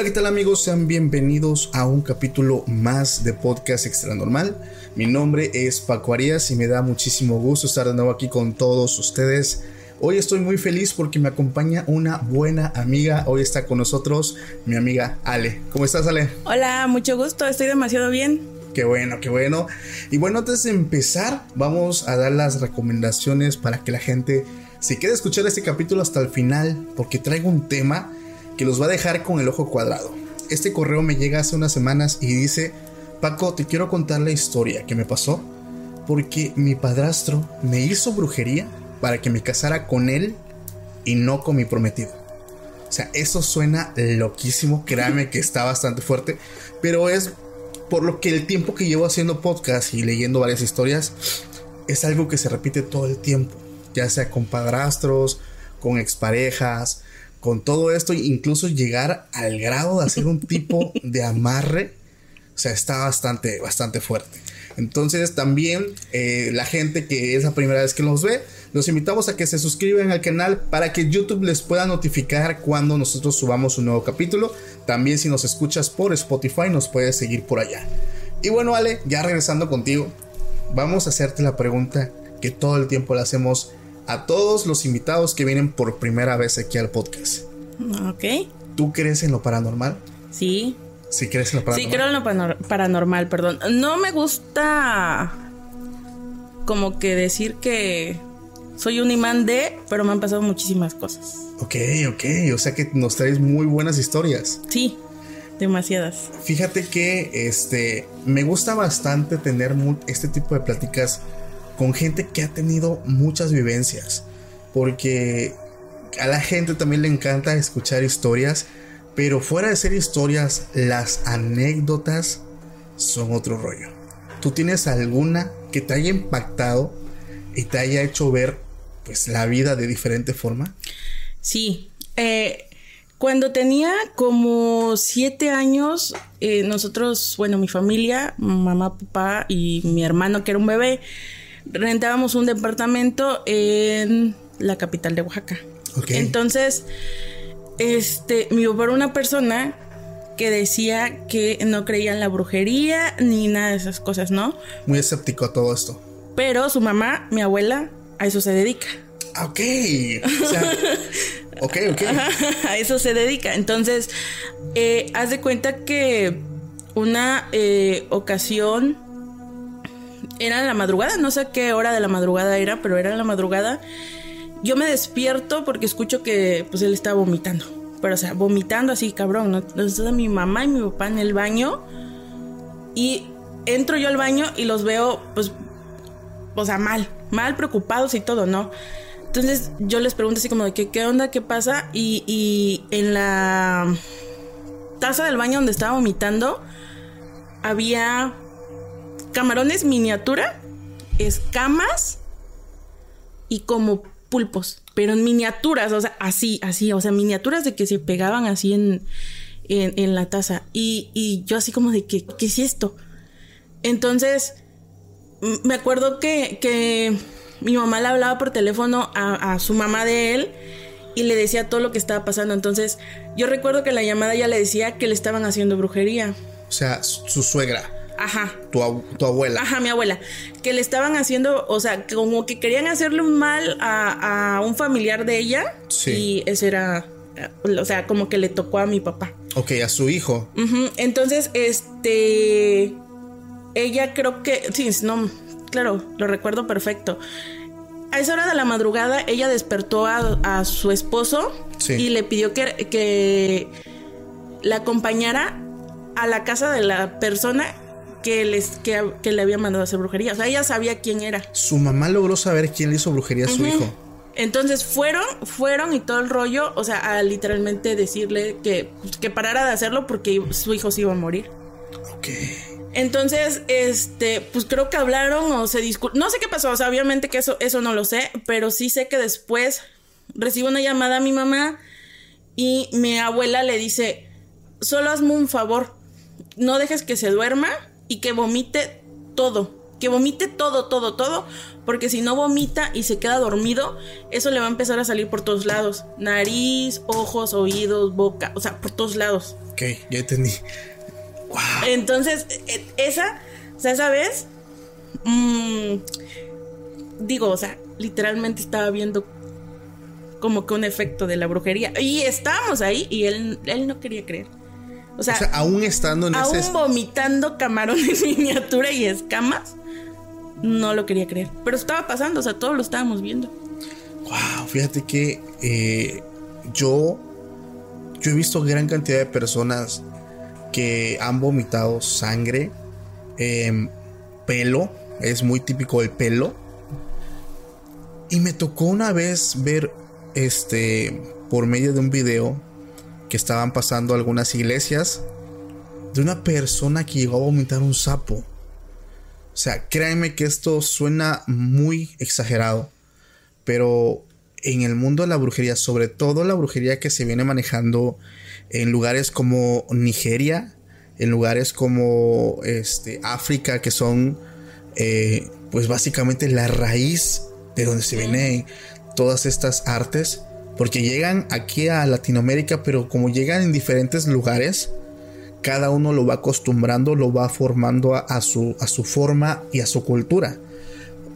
Hola, ¿qué tal amigos? Sean bienvenidos a un capítulo más de Podcast Extra Normal. Mi nombre es Paco Arias y me da muchísimo gusto estar de nuevo aquí con todos ustedes. Hoy estoy muy feliz porque me acompaña una buena amiga. Hoy está con nosotros mi amiga Ale. ¿Cómo estás, Ale? Hola, mucho gusto, estoy demasiado bien. Qué bueno, qué bueno. Y bueno, antes de empezar, vamos a dar las recomendaciones para que la gente se quede a escuchar este capítulo hasta el final, porque traigo un tema que los va a dejar con el ojo cuadrado. Este correo me llega hace unas semanas y dice, Paco, te quiero contar la historia que me pasó porque mi padrastro me hizo brujería para que me casara con él y no con mi prometido. O sea, eso suena loquísimo, créame que está bastante fuerte, pero es por lo que el tiempo que llevo haciendo podcast y leyendo varias historias es algo que se repite todo el tiempo, ya sea con padrastros, con exparejas, con todo esto, incluso llegar al grado de hacer un tipo de amarre, o sea, está bastante, bastante fuerte. Entonces también eh, la gente que es la primera vez que nos ve, los invitamos a que se suscriban al canal para que YouTube les pueda notificar cuando nosotros subamos un nuevo capítulo. También si nos escuchas por Spotify nos puedes seguir por allá. Y bueno Ale, ya regresando contigo, vamos a hacerte la pregunta que todo el tiempo le hacemos a todos los invitados que vienen por primera vez aquí al podcast. Ok. ¿Tú crees en lo paranormal? Sí. ¿Sí crees en lo paranormal? Sí, creo en lo panor- paranormal, perdón. No me gusta como que decir que soy un imán de, pero me han pasado muchísimas cosas. Ok, ok. O sea que nos traes muy buenas historias. Sí, demasiadas. Fíjate que este me gusta bastante tener este tipo de pláticas con gente que ha tenido muchas vivencias. Porque a la gente también le encanta escuchar historias. Pero fuera de ser historias, las anécdotas son otro rollo. ¿Tú tienes alguna que te haya impactado y te haya hecho ver pues la vida de diferente forma? Sí. eh, cuando tenía como siete años, eh, nosotros, bueno, mi familia, mamá, papá y mi hermano, que era un bebé, rentábamos un departamento en la capital de Oaxaca. Ok. Entonces, este, mi papá era una persona que decía que no creía en la brujería ni nada de esas cosas, ¿no? Muy escéptico a todo esto. Pero su mamá, mi abuela, a eso se dedica. Ah, Ok. O sea, ok, ok. a eso se dedica. Entonces, eh, haz de cuenta que una eh, ocasión era en la madrugada, no sé qué hora de la madrugada era, pero era en la madrugada. Yo me despierto porque escucho que pues él estaba vomitando. Pero o sea, vomitando así, cabrón. ¿no? Entonces mi mamá y mi papá en el baño. Y entro yo al baño y los veo, pues, o sea, mal, mal preocupados y todo, ¿no? Entonces yo les pregunto así como de que, qué onda, qué pasa. Y, y en la taza del baño donde estaba vomitando había camarones miniatura, escamas y como pulpos, pero en miniaturas, o sea, así, así, o sea, miniaturas de que se pegaban así en, en, la taza. Y, y yo así como de que, ¿qué es esto? Entonces, me acuerdo que, que mi mamá le hablaba por teléfono a, a su mamá de él y le decía todo lo que estaba pasando. Entonces, yo recuerdo que la llamada ya le decía que le estaban haciendo brujería. O sea, su suegra. Ajá. Tu, abuela. Ajá, mi abuela. Que le estaban haciendo, o sea, como que querían hacerle un mal a, un familiar de ella. Sí. Y ese era, o sea, como que le tocó a mi papá. Ok, a su hijo. Entonces, este, ella creo que, sí, no, claro, lo recuerdo perfecto. A esa hora de la madrugada, ella despertó a, su esposo y le pidió que, que la acompañara a la casa de la persona que, les, que, le había mandado a hacer brujería. O sea, ella sabía quién era. Su mamá logró saber quién le hizo brujería a su hijo. Entonces fueron, fueron y todo el rollo, o sea, a literalmente decirle que, que parara de hacerlo porque su hijo se iba a morir. Ok. Entonces, este, pues creo que hablaron o se disculparon. No sé qué pasó, o sea, obviamente que eso, eso no lo sé, pero sí sé que después recibo una llamada a mi mamá y mi abuela le dice, solo hazme un favor, no dejes que se duerma y que vomite todo. Que vomite todo, todo, todo. Porque si no vomita y se queda dormido, eso le va a empezar a salir por todos lados. Nariz, ojos, oídos, boca. O sea, por todos lados. Ok, ya entendí. Wow. Entonces, e, esa, o sea, esa vez, mm, digo, o sea, literalmente estaba viendo como que un efecto de la brujería. Y estábamos ahí y él, él no quería creer. O sea, aún estando en aún vomitando camarones miniatura y escamas, no lo quería creer. Pero estaba pasando, o sea, todos lo estábamos viendo. Wow, fíjate que eh, yo, yo he visto gran cantidad de personas que han vomitado sangre, em, pelo, es muy típico el pelo. Y me tocó una vez ver, este, por medio de un video, que estaban pasando algunas iglesias de una persona que llegó a vomitar un sapo. O sea, créanme que esto suena muy exagerado, pero en el mundo de la brujería, sobre todo la brujería que se viene manejando en lugares como Nigeria, en lugares como este, África, que son eh, pues básicamente la raíz de donde se vienen todas estas artes, porque llegan aquí a Latinoamérica, pero como llegan en diferentes lugares, cada uno lo va acostumbrando, lo va formando a, su, a su forma y a su cultura.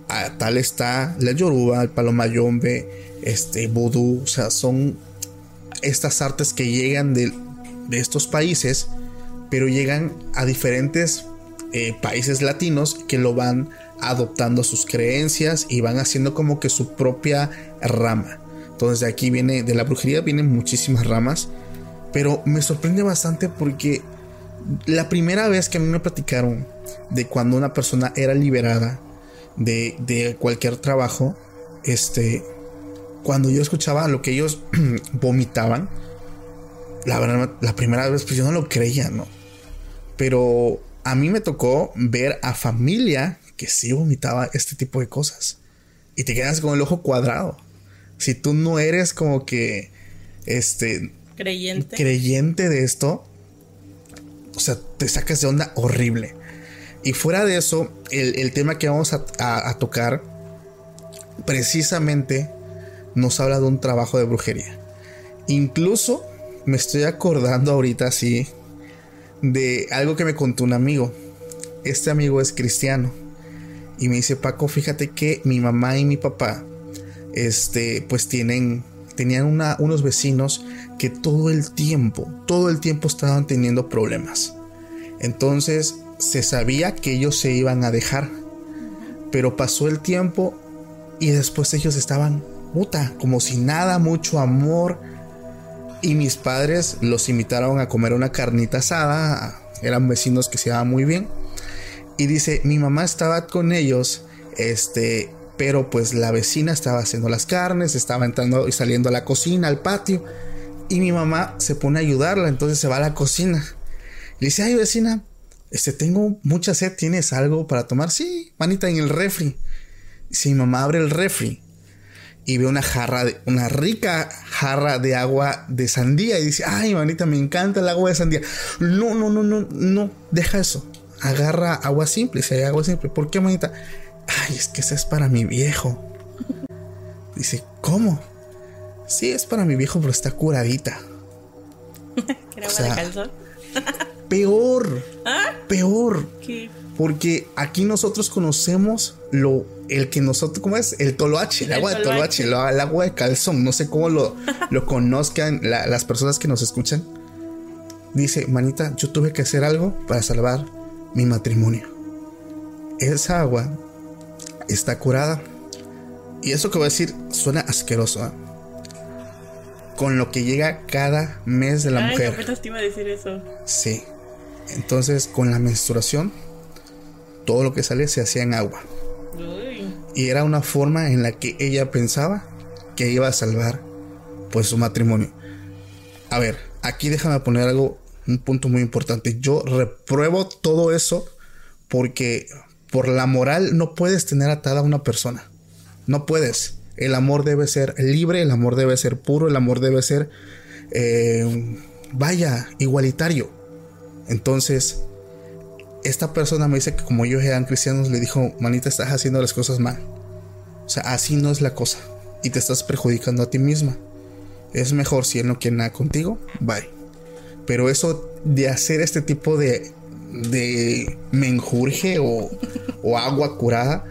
A, tal está la yoruba, el palomayombe, este vudú, o sea, son estas artes que llegan de, estos países, pero llegan a diferentes eh, países latinos que lo van adoptando sus creencias y van haciendo como que su propia rama. Entonces de aquí viene, de la brujería vienen muchísimas ramas, pero me sorprende bastante porque la primera vez que a mí me platicaron de cuando una persona era liberada de, cualquier trabajo, este, cuando yo escuchaba lo que ellos vomitaban, la verdad, la primera vez pues yo no lo creía, ¿no? Pero a mí me tocó ver a familia que sí vomitaba este tipo de cosas. Y te quedas con el ojo cuadrado si tú no eres como que, este, creyente, creyente de esto, o sea, te sacas de onda horrible. Y fuera de eso, el, tema que vamos a, tocar, precisamente nos habla de un trabajo de brujería. Incluso me estoy acordando ahorita así de algo que me contó un amigo. Este amigo es cristiano. Y me dice, Paco, fíjate que mi mamá y mi papá este, pues tienen, tenían unos vecinos que todo el tiempo, todo el tiempo estaban teniendo problemas. Entonces se sabía que ellos se iban a dejar, pero pasó el tiempo y después ellos estaban, puta, como si nada, mucho amor. Y mis padres los invitaron a comer una carnita asada, eran vecinos que se iban muy bien. Y dice, mi mamá estaba con ellos, este, pero pues la vecina estaba haciendo las carnes, estaba entrando y saliendo a la cocina, al patio, y mi mamá se pone a ayudarla, entonces se va a la cocina. Le dice, ay vecina, este, tengo mucha sed, ¿tienes algo para tomar? Sí, manita, en el refri. Si mi mamá abre el refri y ve una jarra, de, una rica jarra de agua de sandía y dice, ay manita, me encanta el agua de sandía. No, no, no, no, no, deja eso. Agarra agua simple, si hay agua simple. ¿Por qué, manita? Ay, es que esa es para mi viejo. Dice, ¿cómo? Sí, es para mi viejo, pero está curadita. ¿Qué o sea, de calzón? peor. ¿Ah? Peor. ¿Qué? Porque aquí nosotros conocemos lo el que nosotros, ¿cómo es? El toloache, el, El agua de toloache. toloache, lo- el agua de calzón. No sé cómo lo, lo conozcan la- las personas que nos escuchan. Dice, manita, yo tuve que hacer algo para salvar mi matrimonio. Esa agua está curada. Y eso que voy a decir suena asqueroso. ¿eh? Con lo que llega cada mes de la Ay, mujer. apenas te iba a decir eso. Sí. Entonces, con la menstruación, todo lo que sale se hacía en agua. Uy. Y era una forma en la que ella pensaba que iba a salvar pues su matrimonio. A ver, aquí déjame poner algo, un punto muy importante. Yo repruebo todo eso porque por la moral no puedes tener atada a una persona. No puedes. El amor debe ser libre, el amor debe ser puro, el amor debe ser, eh, vaya, igualitario. Entonces, esta persona me dice que como ellos eran cristianos, le dijo, manita, estás haciendo las cosas mal. O sea, así no es la cosa. Y te estás perjudicando a ti misma. Es mejor si él no quiere nada contigo, bye. Pero eso de hacer este tipo de, de menjurje o, o agua curada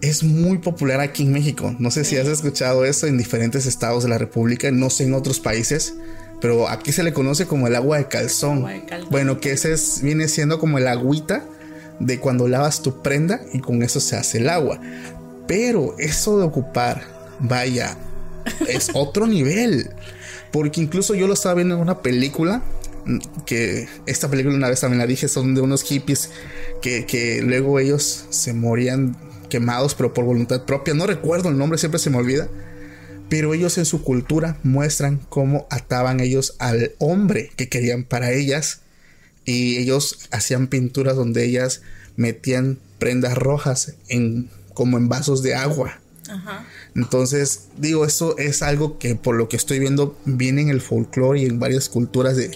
es muy popular aquí en México. No sé si has escuchado eso en diferentes estados de la República, no sé en otros países, pero aquí se le conoce como el agua de calzón. Agua de calzón. Bueno, que ese es- viene siendo como el agüita de cuando lavas tu prenda y con eso se hace el agua. Pero eso de ocupar, vaya, es otro nivel. Porque incluso yo lo estaba viendo en una película, que esta película una vez también la dije, son de unos hippies que, que luego ellos se morían quemados, pero por voluntad propia. No recuerdo el nombre, siempre se me olvida. Pero ellos en su cultura muestran cómo ataban ellos al hombre que querían para ellas. Y ellos hacían pinturas donde ellas metían prendas rojas en, como en vasos de agua. Ajá. Entonces, digo, eso es algo que por lo que estoy viendo viene en el folclore y en varias culturas de,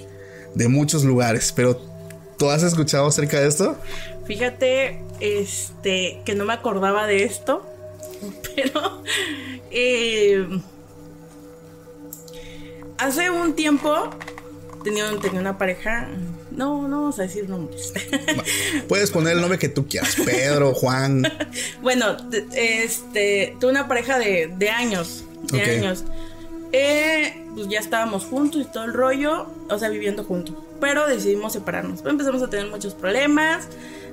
de muchos lugares. Pero, ¿tú has escuchado acerca de esto? Fíjate, este, que no me acordaba de esto, pero eh, hace un tiempo tenía, tenía una pareja, no, no vamos a decir nombres. Puedes poner el nombre que tú quieras, Pedro, Juan. bueno, este, tuve una pareja de, de años, de años. Eh, pues ya estábamos juntos y todo el rollo, o sea, viviendo juntos. Pero decidimos separarnos. Empezamos a tener muchos problemas.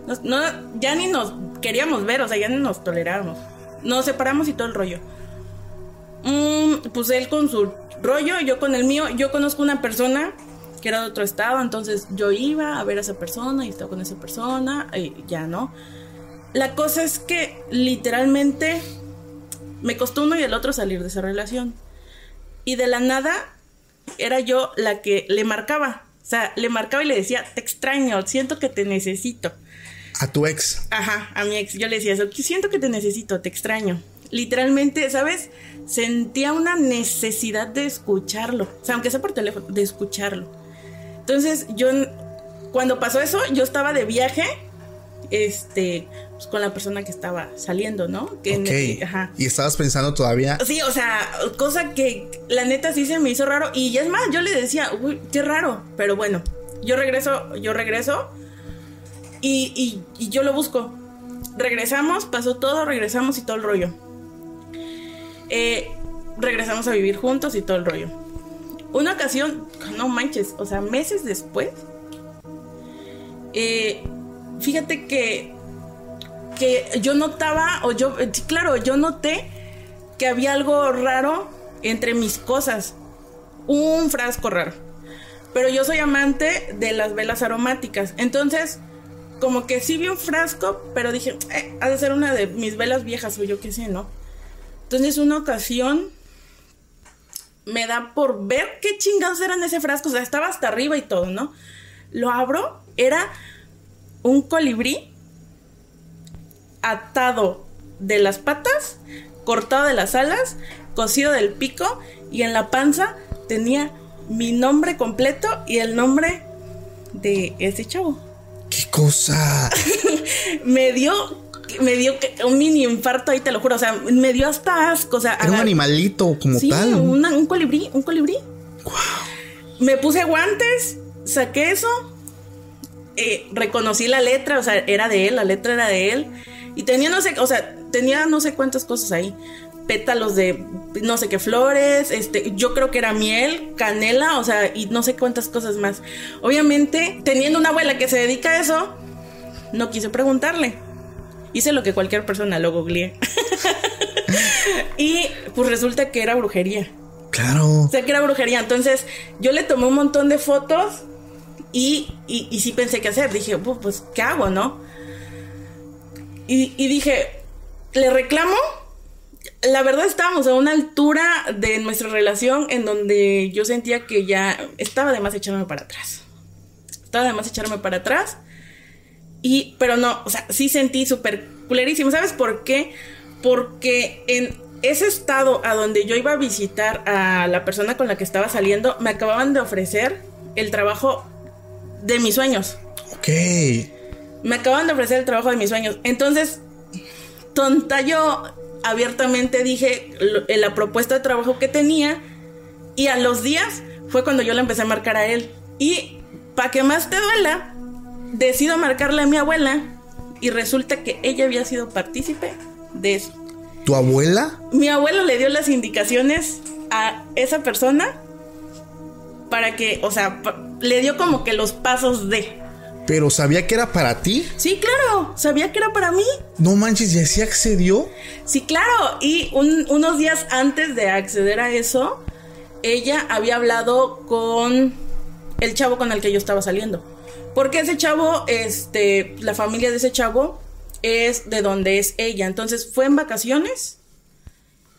Nos- no, ya ni nos queríamos ver, o sea, ya ni nos tolerábamos. Nos separamos y todo el rollo. Mm, pues él con su rollo, yo con el mío. Yo conozco una persona que era de otro estado, entonces yo iba a ver a esa persona y estaba con esa persona y ya no. La cosa es que literalmente me costó uno y el otro salir de esa relación. Y de la nada era yo la que le marcaba. O sea, le marcaba y le decía, te extraño, siento que te necesito. A tu ex. Ajá, a mi ex, yo le decía eso, siento que te necesito, te extraño. Literalmente, ¿sabes? Sentía una necesidad de escucharlo. O sea, aunque sea por teléfono, de escucharlo. Entonces, yo, cuando pasó eso, yo estaba de viaje, este, pues, con la persona que estaba saliendo, ¿no? Que en- Ok. ajá. Y estabas pensando todavía. Sí, o sea, cosa que la neta sí se me hizo raro. Y es más, yo le decía, uy, qué raro. Pero bueno, yo regreso, yo regreso y, y- y yo lo busco. Regresamos, pasó todo, regresamos y todo el rollo. Eh, regresamos a vivir juntos y todo el rollo. Una ocasión, no manches, o sea, meses después, eh, fíjate que, yo notaba, o yo, eh, claro, yo noté que había algo raro entre mis cosas. Un frasco raro. Pero yo soy amante de las velas aromáticas. Entonces, como que sí vi un frasco, pero dije, eh, ha de ser una de mis velas viejas o yo qué sé, ¿no? Entonces, una ocasión me da por ver qué chingados eran ese frasco. O sea, estaba hasta arriba y todo, ¿no? Lo abro, era un colibrí atado de las patas, cortado de las alas, cosido del pico y en la panza tenía mi nombre completo y el nombre de ese chavo. ¿Qué cosa? Me dio me dio un mini infarto ahí, te lo juro, o sea, me dio hasta asco, o sea, Era un animalito como sí, tal. una- un colibrí, un colibrí. Me puse guantes saqué eso, eh, reconocí la letra, o sea, era de él, la letra era de él. Y tenía no sé, o sea, tenía no sé cuántas cosas ahí. Pétalos de no sé qué flores, este, yo creo que era miel, canela, o sea, y no sé cuántas cosas más. Obviamente, teniendo una abuela que se dedica a eso, no quise preguntarle. Hice lo que cualquier persona lo googleé. y pues resulta que era brujería. Claro. O sea, que era brujería. Entonces, yo le tomé un montón de fotos y, y, sí pensé qué hacer. Dije, pues, ¿qué hago, no? Y, dije, ¿le reclamo? La verdad estábamos a una altura de nuestra relación en donde yo sentía que ya estaba de más echarme para atrás. Estaba de más echarme para atrás. Y, pero no, o sea, sí sentí súper culerísimo. ¿Sabes por qué? Porque en ese estado a donde yo iba a visitar a la persona con la que estaba saliendo, me acababan de ofrecer el trabajo de mis sueños. Ok. Me acaban de ofrecer el trabajo de mis sueños. Entonces, tonta yo abiertamente dije la propuesta de trabajo que tenía y a los días fue cuando yo le empecé a marcar a él. Y para que más te duela, decido marcarle a mi abuela y resulta que ella había sido partícipe de eso. ¿Tu abuela? Mi abuela le dio las indicaciones a esa persona para que, o sea, le dio como que los pasos de. ¿Pero sabía que era para ti? Sí, claro, sabía que era para mí. No manches, ¿y así accedió? Sí, claro, y unos días antes de acceder a eso, ella había hablado con el chavo con el que yo estaba saliendo. Porque ese chavo, este, la familia de ese chavo es de donde es ella. Entonces fue en vacaciones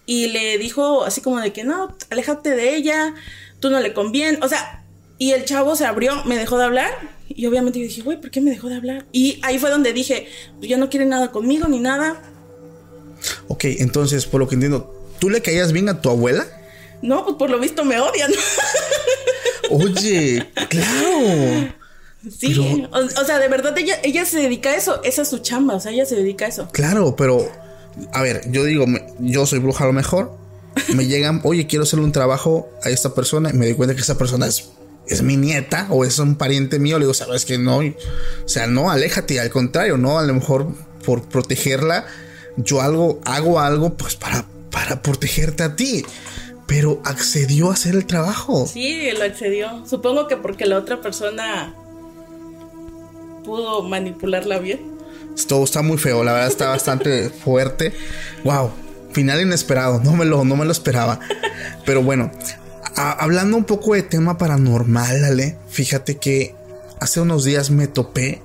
y le dijo así como de que no, aléjate de ella, tú no le conviene. O sea, y el chavo se abrió, me dejó de hablar. Y obviamente yo dije, güey, ¿por qué me dejó de hablar? Y ahí fue donde dije, pues ya no quiere nada conmigo ni nada. Ok, entonces, por lo que entiendo, ¿tú le caías bien a tu abuela? No, pues por lo visto me odian. Oye, claro. Sí, o, sea, de verdad ella, ella se dedica a eso, esa es su chamba, o sea, ella se dedica a eso. Claro, pero, a ver, yo digo, yo soy bruja a lo mejor, me llegan, oye, quiero hacerle un trabajo a esta persona y me doy cuenta que esa persona es, es mi nieta o es un pariente mío, le digo, sabes que no, o sea, no, aléjate, al contrario, no, a lo mejor por protegerla, yo algo, hago algo pues para, para protegerte a ti pero accedió a hacer el trabajo. Sí, lo accedió. Supongo que porque la otra persona pudo manipularla bien. Esto está muy feo, la verdad está bastante fuerte. Wow, final inesperado, no me lo, no me lo esperaba. Pero bueno, hablando un poco de tema paranormal, Ale, fíjate que hace unos días me topé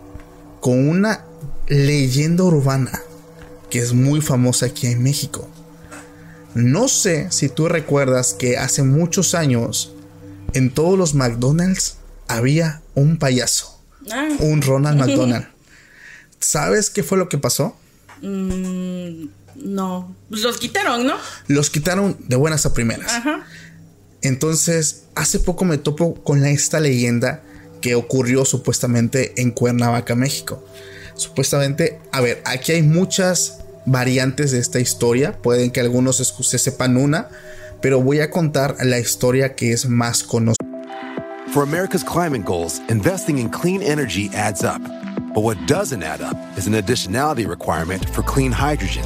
con una leyenda urbana que es muy famosa aquí en México. No sé si tú recuerdas que hace muchos años en todos los McDonald's había un payaso. Ah. Un Ronald McDonald. ¿Sabes qué fue lo que pasó? Mm, no. Pues los quitaron, ¿no? Los quitaron de buenas a primeras. Entonces, hace poco me topo con esta leyenda que ocurrió supuestamente en Cuernavaca, México. Supuestamente, a ver, aquí hay muchas variantes de esta historia. Pueden que algunos se sepan una, pero voy a contar la historia que es más conocida. For America's climate goals, investing in clean energy adds up. But what doesn't add up is an additionality requirement for clean hydrogen.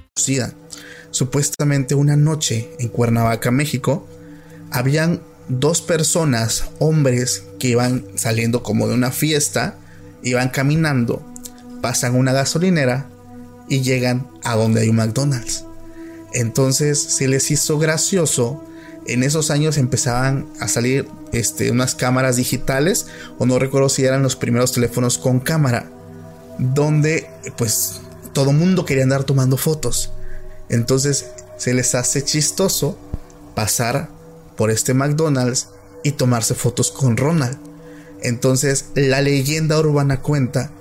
Supuestamente una noche en Cuernavaca, México, habían dos personas, hombres, que iban saliendo como de una fiesta, iban caminando, pasan una gasolinera y llegan a donde hay un McDonald's. Entonces se les hizo gracioso. En esos años empezaban a salir este, unas cámaras digitales, o no recuerdo si eran los primeros teléfonos con cámara, donde pues todo mundo quería andar tomando fotos. Entonces se les hace chistoso pasar por este McDonald's y tomarse fotos con Ronald. Entonces la leyenda urbana cuenta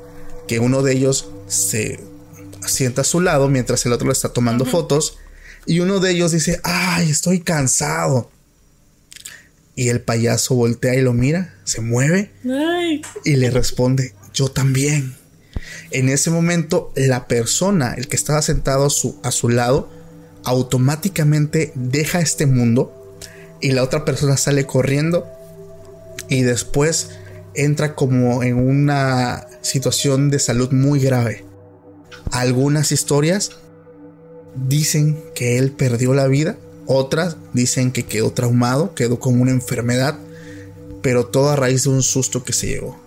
que uno de ellos se sienta a su lado mientras el otro le está tomando fotos y uno de ellos dice, ay, estoy cansado. Y el payaso voltea y lo mira, se mueve y le responde, yo también. En ese momento la persona, el que estaba sentado a su, a su lado, automáticamente deja este mundo y la otra persona sale corriendo y después entra como en una situación de salud muy grave. Algunas historias dicen que él perdió la vida, otras dicen que quedó traumado, quedó con una enfermedad, pero todo a raíz de un susto que se llevó.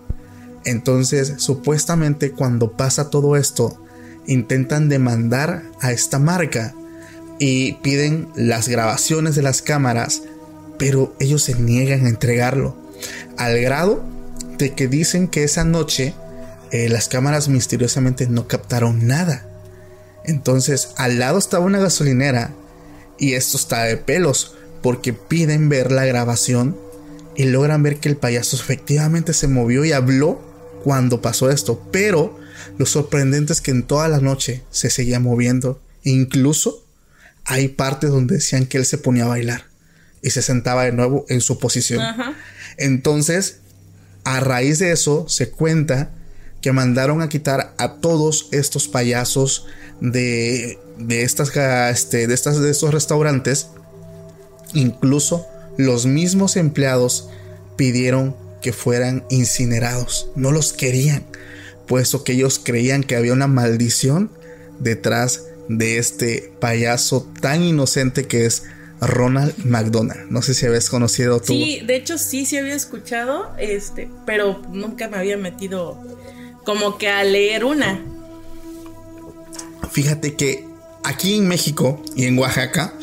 Entonces, supuestamente cuando pasa todo esto, intentan demandar a esta marca y piden las grabaciones de las cámaras, pero ellos se niegan a entregarlo, al grado de que dicen que esa noche eh, las cámaras misteriosamente no captaron nada. Entonces, al lado estaba una gasolinera y esto está de pelos, porque piden ver la grabación y logran ver que el payaso efectivamente se movió y habló cuando pasó esto, pero lo sorprendente es que en toda la noche se seguía moviendo, incluso hay partes donde decían que él se ponía a bailar y se sentaba de nuevo en su posición. Entonces, a raíz de eso, se cuenta que mandaron a quitar a todos estos payasos de, de, estas, este, de, estas, de estos restaurantes. Incluso los mismos empleados pidieron que fueran incinerados. No los querían, puesto que ellos creían que había una maldición detrás de este payaso tan inocente que es Ronald McDonald. No sé si habías conocido tú. Sí, de hecho sí, sí había escuchado, este, pero nunca me había metido como que a leer una. Fíjate que aquí en México y en Oaxaca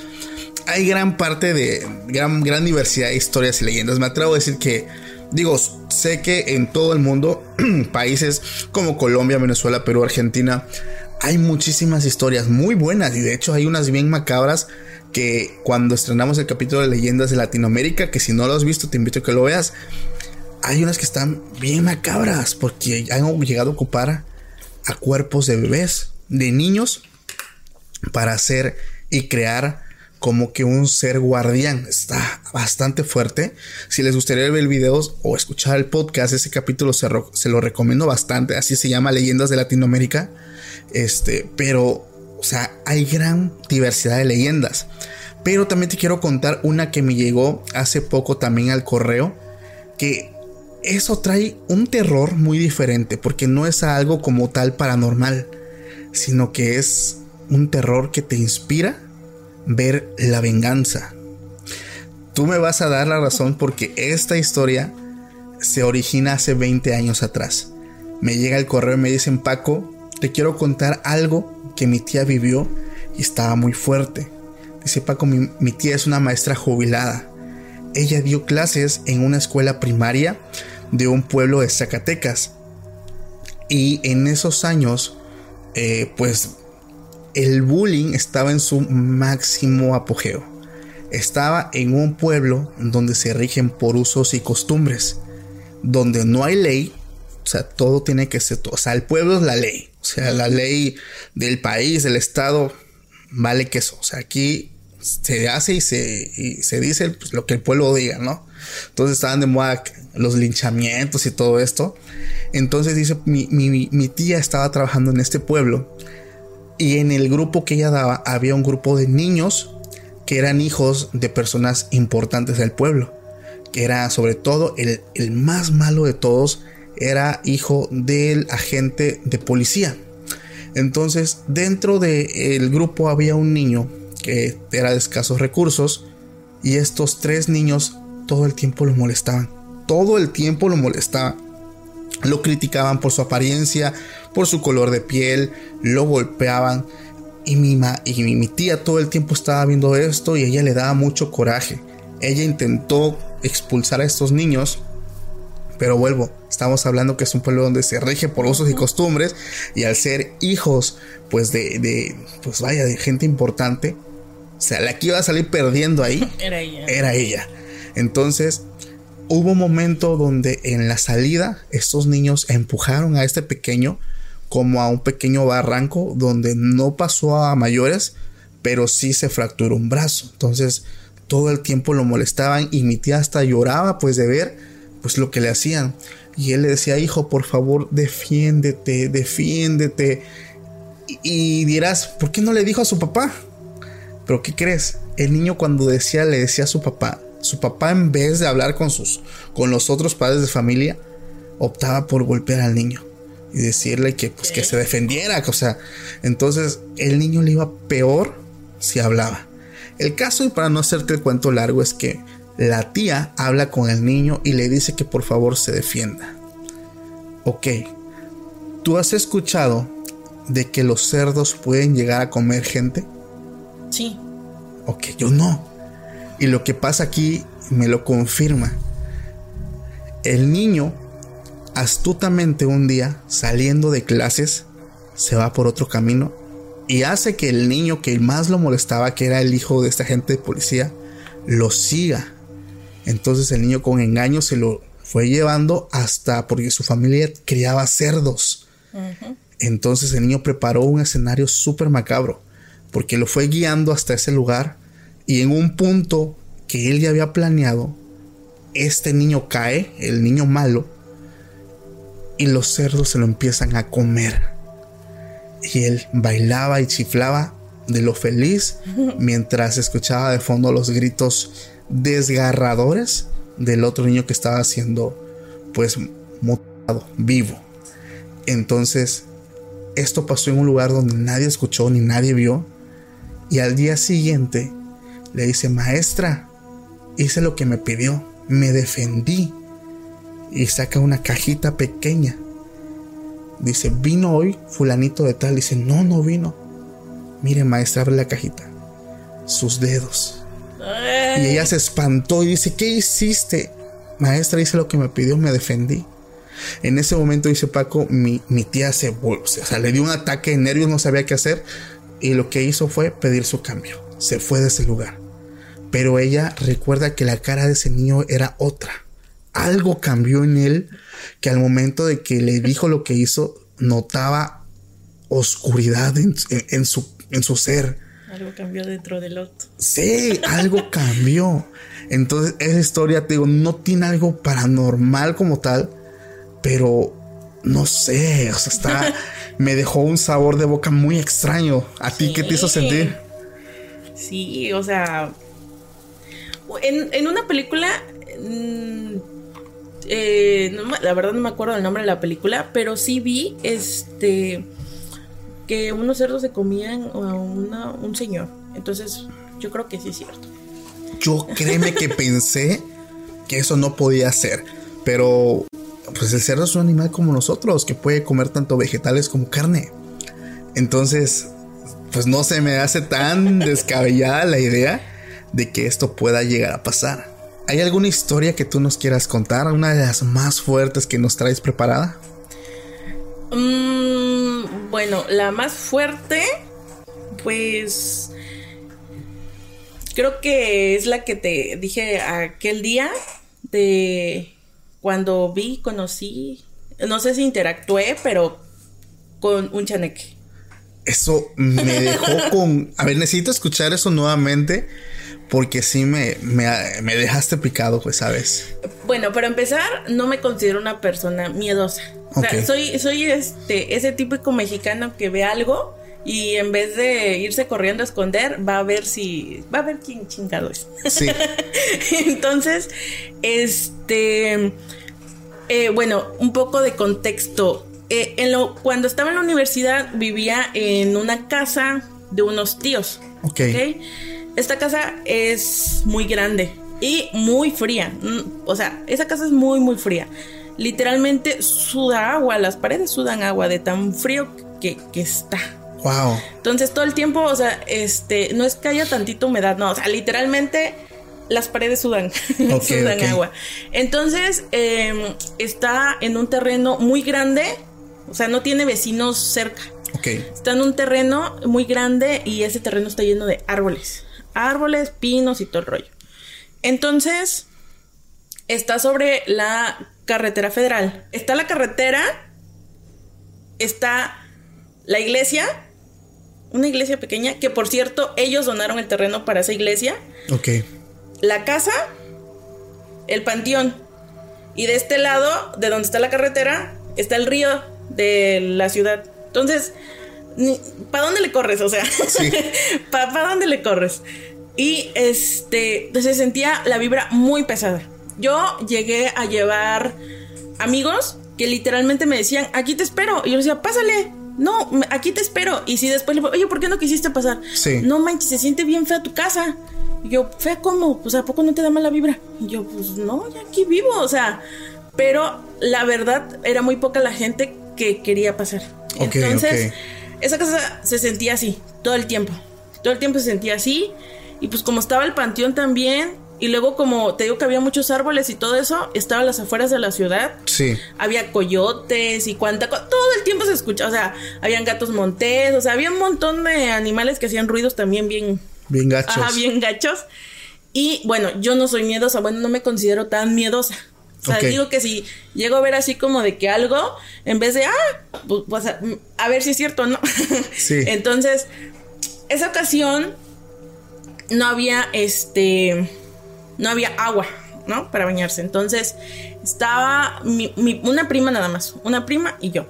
hay gran parte de gran, gran diversidad de historias y leyendas. Me atrevo a decir que, digo, sé que en todo el mundo, países como Colombia, Venezuela, Perú, Argentina, hay muchísimas historias muy buenas y de hecho hay unas bien macabras que cuando estrenamos el capítulo de leyendas de Latinoamérica, que si no lo has visto te invito a que lo veas, hay unas que están bien macabras porque han llegado a ocupar a cuerpos de bebés, de niños, para hacer y crear como que un ser guardián. Está bastante fuerte. Si les gustaría ver el video o escuchar el podcast, ese capítulo se, lo recomiendo bastante. Así se llama Leyendas de Latinoamérica. Este, pero, o sea, hay gran diversidad de leyendas. Pero también te quiero contar una que me llegó hace poco también al correo. Que eso trae un terror muy diferente, porque no es algo como tal paranormal, sino que es un terror que te inspira ver la venganza. Tú me vas a dar la razón porque esta historia se origina hace 20 años atrás. Me llega el correo y me dicen, Paco, te quiero contar algo que mi tía vivió y estaba muy fuerte. Dice Paco, mi, mi tía es una maestra jubilada. Ella dio clases en una escuela primaria de un pueblo de Zacatecas. Y en esos años, eh, pues el bullying estaba en su máximo apogeo. Estaba en un pueblo donde se rigen por usos y costumbres, donde no hay ley, o sea, todo tiene que ser, o sea, el pueblo es la ley, o sea, la ley del país, del estado, vale que eso, o sea, aquí se hace y se, se dice pues, lo que el pueblo diga, ¿no? Entonces estaban de moda los linchamientos y todo esto. Entonces dice, mi, mi, tía estaba trabajando en este pueblo y en el grupo que ella daba había un grupo de niños que eran hijos de personas importantes del pueblo. Que era sobre todo el, el más malo de todos, era hijo del agente de policía. Entonces dentro del grupo había un niño que era de escasos recursos y estos tres niños todo el tiempo lo molestaban. Todo el tiempo lo molestaban. Lo criticaban por su apariencia, por su color de piel, lo golpeaban Y mi, ma- y mi, tía todo el tiempo estaba viendo esto y ella le daba mucho coraje. Ella intentó expulsar a estos niños, pero vuelvo, estamos hablando que es un pueblo donde se rige por usos y costumbres y al ser hijos, pues de, de pues vaya, de gente importante, o sea, la que iba a salir perdiendo ahí Era ella. era ella. Entonces, hubo un momento donde en la salida estos niños empujaron a este pequeño como a un pequeño barranco donde no pasó a mayores, pero sí se fracturó un brazo. Entonces, todo el tiempo lo molestaban y mi tía hasta lloraba pues de ver pues lo que le hacían. Y él le decía, hijo, por favor, defiéndete, defiéndete. Y, y dirás, ¿por qué no le dijo a su papá? Pero ¿qué crees? El niño cuando decía, le decía a su papá, su papá en vez de hablar con sus, con los otros padres de familia, optaba por golpear al niño y decirle que, pues, que se defendiera. O sea, entonces el niño le iba peor si hablaba. El caso, y para no hacerte el cuento largo, es que la tía habla con el niño y le dice que por favor se defienda. Ok, ¿tú has escuchado de que los cerdos pueden llegar a comer gente? Sí. Ok, yo no. Y lo que pasa aquí me lo confirma. El niño, astutamente un día, saliendo de clases, se va por otro camino y hace que el niño que más lo molestaba, que era el hijo de esta gente de policía, lo siga. Entonces el niño con engaño se lo fue llevando hasta porque su familia criaba cerdos. Entonces el niño preparó un escenario súper macabro porque lo fue guiando hasta ese lugar y en un punto que él ya había planeado, este niño cae, el niño malo, y los cerdos se lo empiezan a comer. Y él bailaba y chiflaba de lo feliz mientras escuchaba de fondo los gritos desgarradores del otro niño que estaba siendo pues mutado, vivo. Entonces, esto pasó en un lugar donde nadie escuchó ni nadie vio. Y al día siguiente le dice, maestra, hice lo que me pidió, me defendí. Y saca una cajita pequeña. Dice, vino hoy fulanito de tal. Dice, no, no vino. Mire, maestra, abre la cajita. Sus dedos. Y ella se espantó y dice, ¿qué hiciste? Maestra, hice lo que me pidió, me defendí. En ese momento, dice Paco, mi, mi tía se volvió, o sea, le dio un ataque de nervios, no sabía qué hacer. Y lo que hizo fue pedir su cambio. Se fue de ese lugar. Pero ella recuerda que la cara de ese niño era otra. Algo cambió en él que al momento de que le dijo lo que hizo, notaba oscuridad en, en- en su, en su ser. Algo cambió dentro del otro. Sí, algo cambió. Entonces, esa historia, te digo, no tiene algo paranormal como tal, pero no sé, o sea, está, me dejó un sabor de boca muy extraño. ¿A ti qué te hizo Sí. sentir? Sí, o sea. En, en una película. mm, eh, la verdad no me acuerdo del nombre de la película, pero sí vi este. Que unos cerdos se comían a un señor. Entonces, yo creo que sí es cierto. Yo créeme que pensé que eso no podía ser, pero pues el cerdo es un animal como nosotros, que puede comer tanto vegetales como carne. Entonces, pues no se me hace tan descabellada la idea de que esto pueda llegar a pasar. ¿Hay alguna historia que tú nos quieras contar? Una de las más fuertes que nos traes preparada. Mm, bueno, la más fuerte, pues creo que es la que te dije aquel día de cuando vi, conocí, no sé si interactué, pero con un chaneque. Eso me dejó con... A ver, necesito escuchar eso nuevamente porque sí me, me, me dejaste picado, pues, ¿sabes? Bueno, para empezar, no me considero una persona miedosa. O sea, soy, soy este, ese típico mexicano que ve algo y en vez de irse corriendo a esconder, va a ver si. va a ver quién chingado es. Sí. Entonces, este. eh, bueno, un poco de contexto. Eh, en lo, cuando estaba en la universidad, vivía en una casa de unos tíos. Ok. ¿ok? Esta casa es muy grande y muy fría. Mm, O sea, esa casa es muy, muy fría. Literalmente suda agua, las paredes sudan agua de tan frío que, que está. Wow. Entonces todo el tiempo, o sea, este, no es que haya tantita humedad, no, o sea, literalmente las paredes sudan, Ok, sudan agua. Entonces em, está en un terreno muy grande, o sea, no tiene vecinos cerca. Ok. Está en un terreno muy grande y ese terreno está lleno de árboles. Árboles, pinos y todo el rollo. Entonces, está sobre la carretera federal. Está la carretera, está la iglesia, una iglesia pequeña, que por cierto, ellos donaron el terreno para esa iglesia. Ok. La casa, el panteón. Y de este lado, de donde está la carretera, está el río de la ciudad. Entonces, ¿para dónde le corres? O sea, Sí. ¿para dónde le corres? Y este, se sentía la vibra muy pesada. Yo llegué a llevar amigos que literalmente me decían, aquí te espero. Y yo decía, pásale. No, aquí te espero. Y si después le digo, oye, ¿por qué no quisiste pasar? Sí. No manches, se siente bien fea tu casa. Y yo, ¿fea cómo? Pues ¿a poco no te da mala vibra? Y yo, pues no, ya aquí vivo. O sea, pero la verdad era muy poca la gente que quería pasar. Ok, Entonces. Esa casa se sentía así, todo el tiempo. Todo el tiempo se sentía así. Y pues como estaba el panteón también, y luego como te digo que había muchos árboles y todo eso, estaba a las afueras de la ciudad. Sí. Había coyotes y cuanta co- todo el tiempo se escucha, o sea, habían gatos montés, o sea, había un montón de animales que hacían ruidos también bien, Bien gachos. ajá, bien gachos. Y bueno, yo no soy miedosa, bueno, no me considero tan miedosa. O sea, digo que si llego a ver así como de que algo, en vez de, ah, pues, pues, a, a ver si es cierto o no. Sí. Entonces, esa ocasión no había este no había agua, ¿no? Para bañarse. Entonces, estaba mi- mi- una prima nada más, una prima y yo.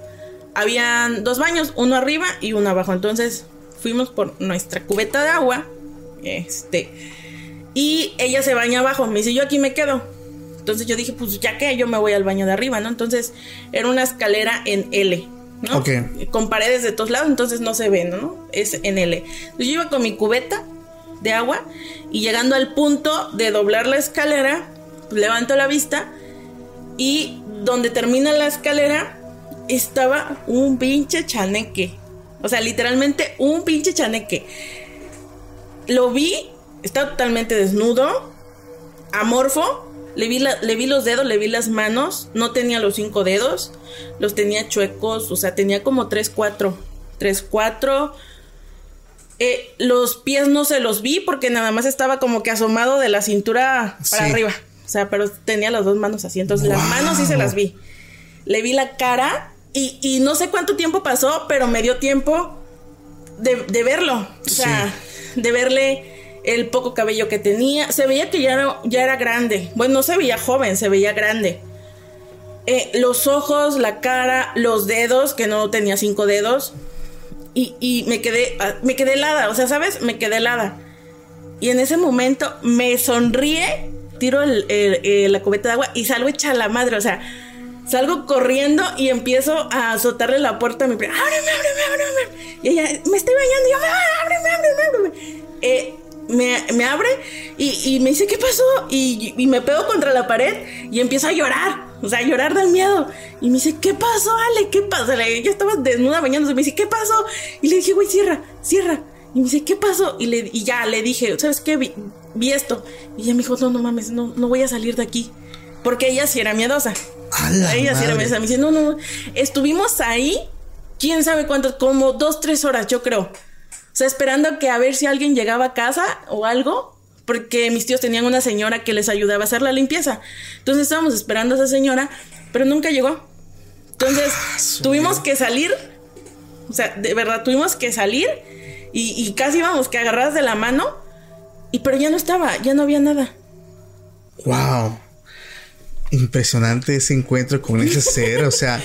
Habían dos baños, uno arriba y uno abajo. Entonces, fuimos por nuestra cubeta de agua. Este, y ella se baña abajo, me dice, "Yo aquí me quedo." Entonces yo dije, pues ya que yo me voy al baño de arriba, ¿no? Entonces era una escalera en L, ¿no? Ok. Con paredes de todos lados, entonces no se ve, ¿no? Es en L. Entonces yo iba con mi cubeta de agua y llegando al punto de doblar la escalera, pues, levanto la vista y donde termina la escalera estaba un pinche chaneque. O sea, literalmente un pinche chaneque. Lo vi, está totalmente desnudo, amorfo. Le vi, la- le vi los dedos, le vi las manos. No tenía los cinco dedos. Los tenía chuecos. O sea, tenía como tres, cuatro. Tres, cuatro. Eh, los pies no se los vi porque nada más estaba como que asomado de la cintura para Sí. arriba. O sea, pero tenía las dos manos así. Entonces las manos sí se las vi. Le vi la cara y, y no sé cuánto tiempo pasó, pero me dio tiempo de, de verlo. O sea, de verle el poco cabello que tenía. Se veía que ya era, ya era grande. Bueno, no se veía joven, se veía grande. Eh, los ojos, la cara, los dedos, que no tenía cinco dedos. Y, y me quedé, ah, me quedé helada, o sea, ¿sabes? Me quedé helada. Y en ese momento me sonríe, tiro la cubeta de agua y salgo hecha la madre, o sea, salgo corriendo y empiezo a azotarle la puerta a mi prima. ¡Ábreme, ábreme, ábreme! ábreme". Y ella, me estoy bañando, y yo, "Ah, ábreme, ábreme, ábreme". Eh, me, me abre y, y me dice, ¿qué pasó? Y, y me pego contra la pared y empiezo a llorar, o sea, a llorar del miedo. Y me dice, ¿qué pasó, Ale? ¿Qué pasó? Yo estaba desnuda bañándose, me dice, ¿qué pasó? Y le dije, güey, cierra, cierra. Y me dice, ¿qué pasó? Y, le, y ya le dije, ¿sabes qué? Vi, vi esto. Y ella me dijo, no, no mames, no, no voy a salir de aquí. Porque ella sí era miedosa. A la ella sí era madre. miedosa. Me dice, no, no, no. Estuvimos ahí, quién sabe cuántos, como dos, tres horas, yo creo. O sea, esperando que a ver si alguien llegaba a casa o algo. Porque mis tíos tenían una señora que les ayudaba a hacer la limpieza. Entonces estábamos esperando a esa señora, pero nunca llegó. Entonces tuvimos que salir. O sea, de verdad, tuvimos que salir. Y, y casi íbamos que agarradas de la mano. Y pero ya no estaba, ya no había nada. Wow. Impresionante ese encuentro con ese ser. o sea,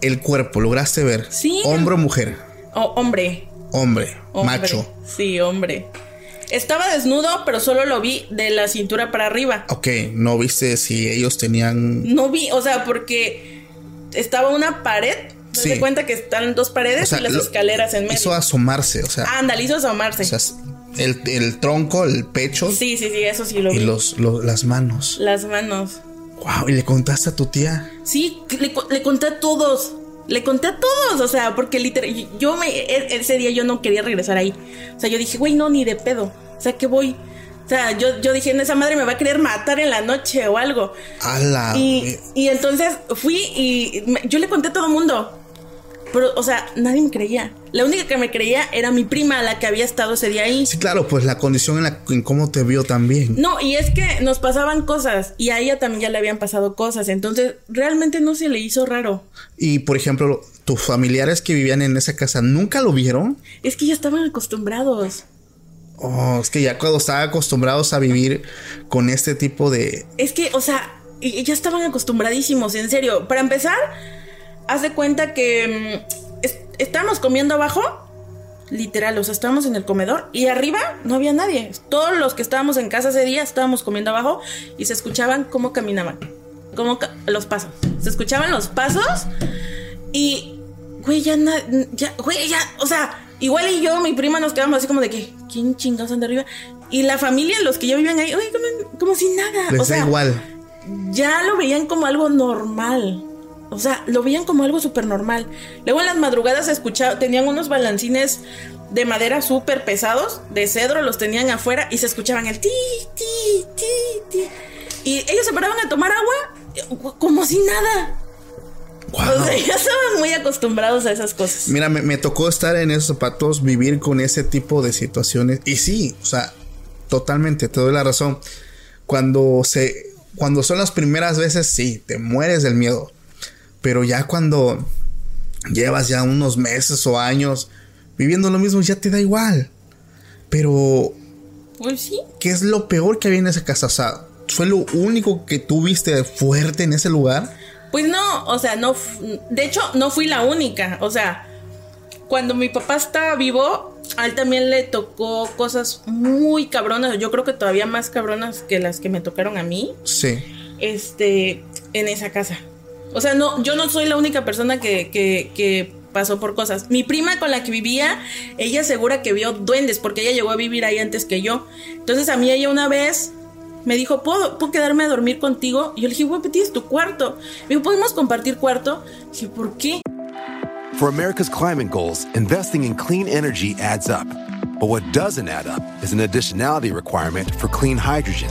el cuerpo, lograste ver. Sí. Hombre o mujer. Oh, hombre, Hombre, hombre. macho. Sí, hombre. Estaba desnudo, pero solo lo vi de la cintura para arriba. Ok, no viste si ellos tenían. No vi, o sea, porque estaba una pared. ¿Te Sí. cuenta que están dos paredes O sea, y las escaleras en medio? Hizo asomarse, o sea, Ándale, hizo asomarse. o sea, el, el tronco, el pecho sí, sí, sí, eso sí lo y vi. los, los- las manos. Las manos. Wow, y le contaste a tu tía. Sí, le, le conté a todos. Le conté a todos, o sea, porque literal, yo me, e- ese día yo no quería regresar ahí. O sea, yo dije, güey, no, ni de pedo. O sea, que voy. O sea, yo, yo dije, esa madre me va a querer matar en la noche o algo. A la. Y, y entonces fui y me- yo le conté a todo el mundo. Pero, o sea, nadie me creía. La única que me creía era mi prima, la que había estado ese día ahí. Sí, claro, pues la condición en, la, en cómo te vio también. No, y es que nos pasaban cosas y a ella también ya le habían pasado cosas. Entonces, realmente no se le hizo raro. Y por ejemplo, tus familiares que vivían en esa casa nunca lo vieron. Es que ya estaban acostumbrados. Oh, es que ya cuando estaban acostumbrados a vivir con este tipo de. Es que, o sea, ya estaban acostumbradísimos, en serio. Para empezar, haz de cuenta que mm, es- estábamos comiendo abajo, literal, o sea, estábamos en el comedor y arriba no había nadie. Todos los que estábamos en casa ese día estábamos comiendo abajo y se escuchaban cómo caminaban, cómo ca- los pasos. Se escuchaban los pasos y, güey, ya, na- ya, güey, ya, o sea, igual y yo, mi prima, nos quedamos así como de que, ¿quién chingados anda arriba? Y la familia, los que ya vivían ahí, oye, como, como si nada. Les o da sea, igual. ya lo veían como algo normal. O sea, lo veían como algo súper normal. Luego en las madrugadas escuchaba, tenían unos balancines de madera súper pesados, de cedro, los tenían afuera y se escuchaban el ti, ti, ti, ti. Y ellos se paraban a tomar agua eh, como si nada. O sea, ya estaban muy acostumbrados a esas cosas. Mira, me, me tocó estar en esos zapatos, vivir con ese tipo de situaciones. Y sí, o sea, totalmente, te doy la razón. Cuando se. Cuando son las primeras veces, sí, te mueres del miedo. Pero ya cuando llevas ya unos meses o años viviendo lo mismo, ya te da igual. Pero, Pues sí. ¿qué es lo peor que había en esa casa? O sea, ¿fue lo único que tuviste fuerte en ese lugar? Pues no, o sea, no. De hecho, no fui la única. O sea, cuando mi papá estaba vivo, a él también le tocó cosas muy cabronas. Yo creo que todavía más cabronas que las que me tocaron a mí. Sí. Este, en esa casa. O sea, no, yo no soy la única persona que, que, que pasó por cosas. Mi prima con la que vivía, ella asegura que vio duendes, porque ella llegó a vivir ahí antes que yo. Entonces a mí ella una vez me dijo, ¿puedo, ¿puedo quedarme a dormir contigo? Y yo le dije, güey, pues tienes tu cuarto. Me dijo, ¿podemos compartir cuarto? Y dije, ¿por qué? For America's climate goals, investing in clean energy adds up. But what doesn't add up is an additionality requirement for clean hydrogen.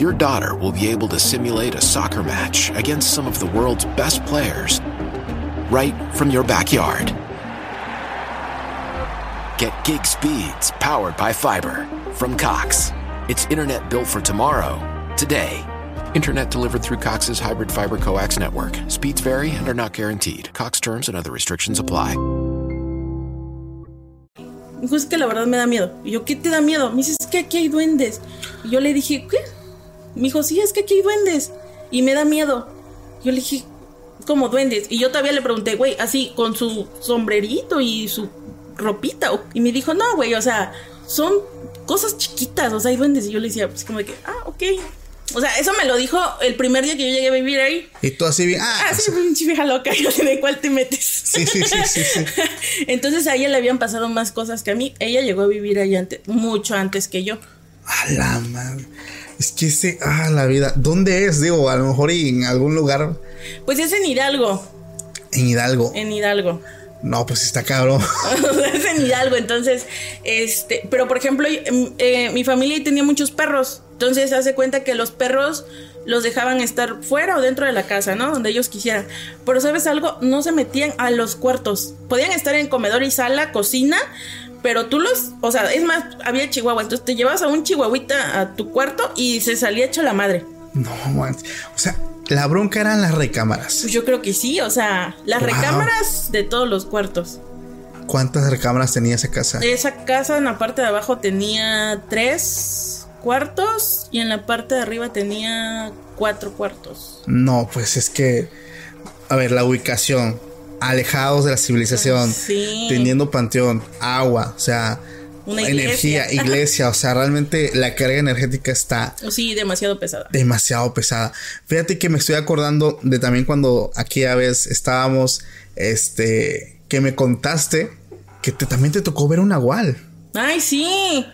your daughter will be able to simulate a soccer match against some of the world's best players right from your backyard. Get gig speeds powered by fiber from Cox. It's internet built for tomorrow, today. Internet delivered through Cox's hybrid fiber coax network. Speeds vary and are not guaranteed. Cox terms and other restrictions apply. Dijo, que la verdad me da miedo. Y yo, ¿qué te da miedo? Me dice, es que aquí hay duendes. Y yo le dije, ¿qué? Me dijo, sí, es que aquí hay duendes. Y me da miedo. Yo le dije, ¿cómo duendes? Y yo todavía le pregunté, güey, así, con su sombrerito y su ropita. Y me dijo, no, güey, o sea, son cosas chiquitas, o sea, hay duendes. Y yo le decía, pues como de que, ah, ok. O sea, eso me lo dijo el primer día que yo llegué a vivir ahí. Y tú así bien. Ah, Ah, sí, pinche vieja loca. Yo sé de cuál te metes. Sí, sí, sí, sí, sí. Entonces a ella le habían pasado más cosas que a mí. Ella llegó a vivir ahí antes, mucho antes que yo. A la madre. Es que ese, ah, la vida. ¿Dónde es? Digo, a lo mejor en algún lugar Pues es en Hidalgo, en Hidalgo. en Hidalgo. No, pues está cabrón. es en Hidalgo, entonces, este, pero por ejemplo, em, eh, mi familia tenía muchos perros, entonces hace cuenta que los perros los dejaban estar fuera o dentro de la casa, ¿no? Donde ellos quisieran. Pero sabes algo, no se metían a los cuartos. Podían estar en comedor y sala, cocina, pero tú los, o sea, es más, había chihuahua, entonces te llevas a un chihuahuita a tu cuarto y se salía hecho la madre. No, man. O sea, la bronca eran las recámaras. Pues yo creo que sí, o sea, las Wow. recámaras de todos los cuartos. ¿Cuántas recámaras tenía esa casa? Esa casa en la parte de abajo tenía tres cuartos y en la parte de arriba tenía cuatro cuartos. No, pues es que. A ver, la ubicación. Alejados de la civilización, Sí. teniendo panteón, agua, o sea, Una energía, iglesia. o sea, realmente la carga energética está Sí, demasiado pesada. demasiado pesada. Fíjate que me estoy acordando de también cuando aquella vez estábamos, este, que me contaste que te, también te tocó ver un nahual. Ay, sí.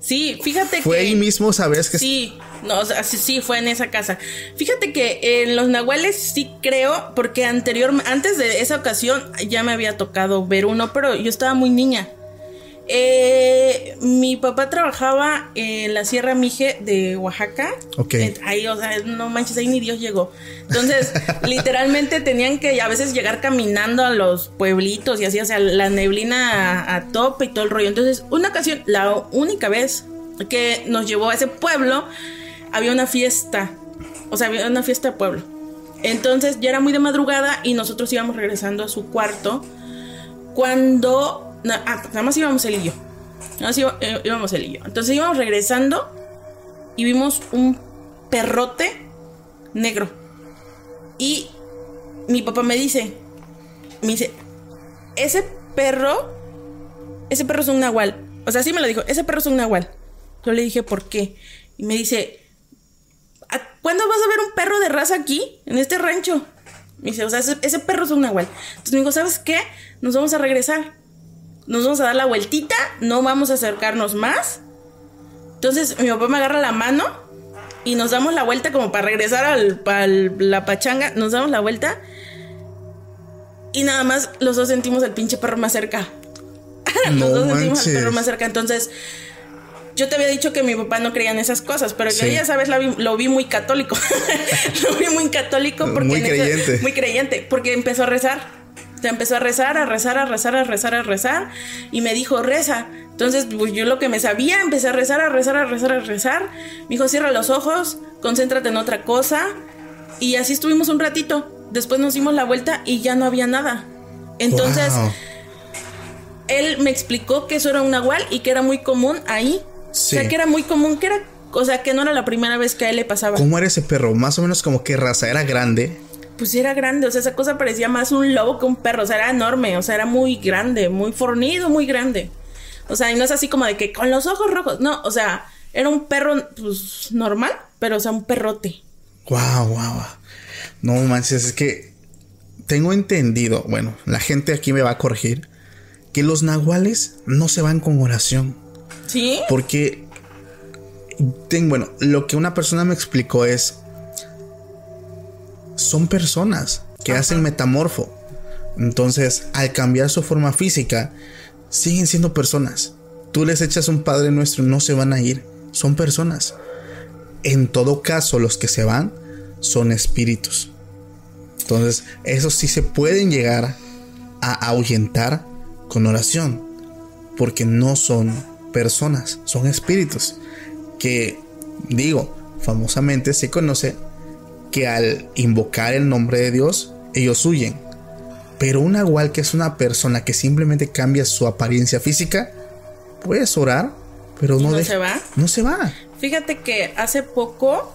Sí, fíjate Fue que. ahí mismo, sabes que Sí, no, o sea, sí, sí, fue en esa casa. Fíjate que en los nahuales sí creo, porque anterior, antes de esa ocasión ya me había tocado ver uno, pero yo estaba muy niña. Eh, mi papá trabajaba en la Sierra Mije de Oaxaca. Ok. Eh, Ahí, o sea, no manches, ahí ni Dios llegó. Entonces, literalmente tenían que a veces llegar caminando a los pueblitos y así, o sea, la neblina a, a tope y todo el rollo. Entonces, una ocasión, la única vez que nos llevó a ese pueblo, había una fiesta. O sea, había una fiesta de pueblo. Entonces, ya era muy de madrugada y nosotros íbamos regresando a su cuarto cuando. Na- ah, nada más íbamos él y yo. Nada más eh, íbamos él y yo. Entonces íbamos regresando y vimos un perrote negro. Y mi papá me dice: Me dice, ese perro. Ese perro es un nahual. O sea, sí me lo dijo: Ese perro es un nahual. Yo le dije: ¿Por qué? Y me dice: "¿A- ¿Cuándo vas a ver un perro de raza aquí? En este rancho. Me dice, o sea, ese, ese perro es un nahual. Entonces me dijo, ¿sabes qué? Nos vamos a regresar. Nos vamos a dar la vueltita, no vamos a acercarnos más. Entonces mi papá me agarra la mano y nos damos la vuelta como para regresar al, para la pachanga. Nos damos la vuelta y nada más los dos sentimos el pinche perro más cerca. los dos sentimos el perro más cerca. Entonces yo te había dicho que mi papá no creía en esas cosas, pero yo ya sabes, vi- lo vi muy católico. lo vi muy católico porque Muy ese- creyente. muy creyente, porque empezó a rezar. Se empezó a rezar, a rezar, a rezar, a rezar, a rezar. Y me dijo, reza. Entonces, pues yo lo que me sabía, empecé a rezar, a rezar, a rezar, a rezar. Me dijo, cierra los ojos, concéntrate en otra cosa. Y así estuvimos un ratito. Después nos dimos la vuelta y ya no había nada. Entonces, Wow. él me explicó que eso era un nahual y que era muy común ahí. Sí. O sea, que era muy común, que era, o sea, que no era la primera vez que a él le pasaba. ¿Cómo era ese perro? Más o menos como qué raza, era grande. Pues era grande, o sea, esa cosa parecía más un lobo que un perro, o sea, era enorme, o sea, era muy grande, muy fornido, muy grande. O sea, y no es así como de que con los ojos rojos, no, o sea, era un perro, pues, normal, pero, o sea, un perrote. Wow, wow. No manches, es que tengo entendido, bueno, la gente aquí me va a corregir, que los nahuales no se van con oración. ¿Sí? Porque, bueno, lo que una persona me explicó es, son personas que hacen metamorfo. Entonces, al cambiar su forma física, siguen siendo personas. Tú les echas un Padre Nuestro, no se van a ir. Son personas. En todo caso, los que se van son espíritus. Entonces, esos sí se pueden llegar a ahuyentar con oración. Porque no son personas, son espíritus. Que, digo, famosamente se conoce que al invocar el nombre de Dios, ellos huyen. Pero un nahual que es una persona que simplemente cambia su apariencia física, puedes orar, pero ¿Y no, no se va? No se va. Fíjate que hace poco,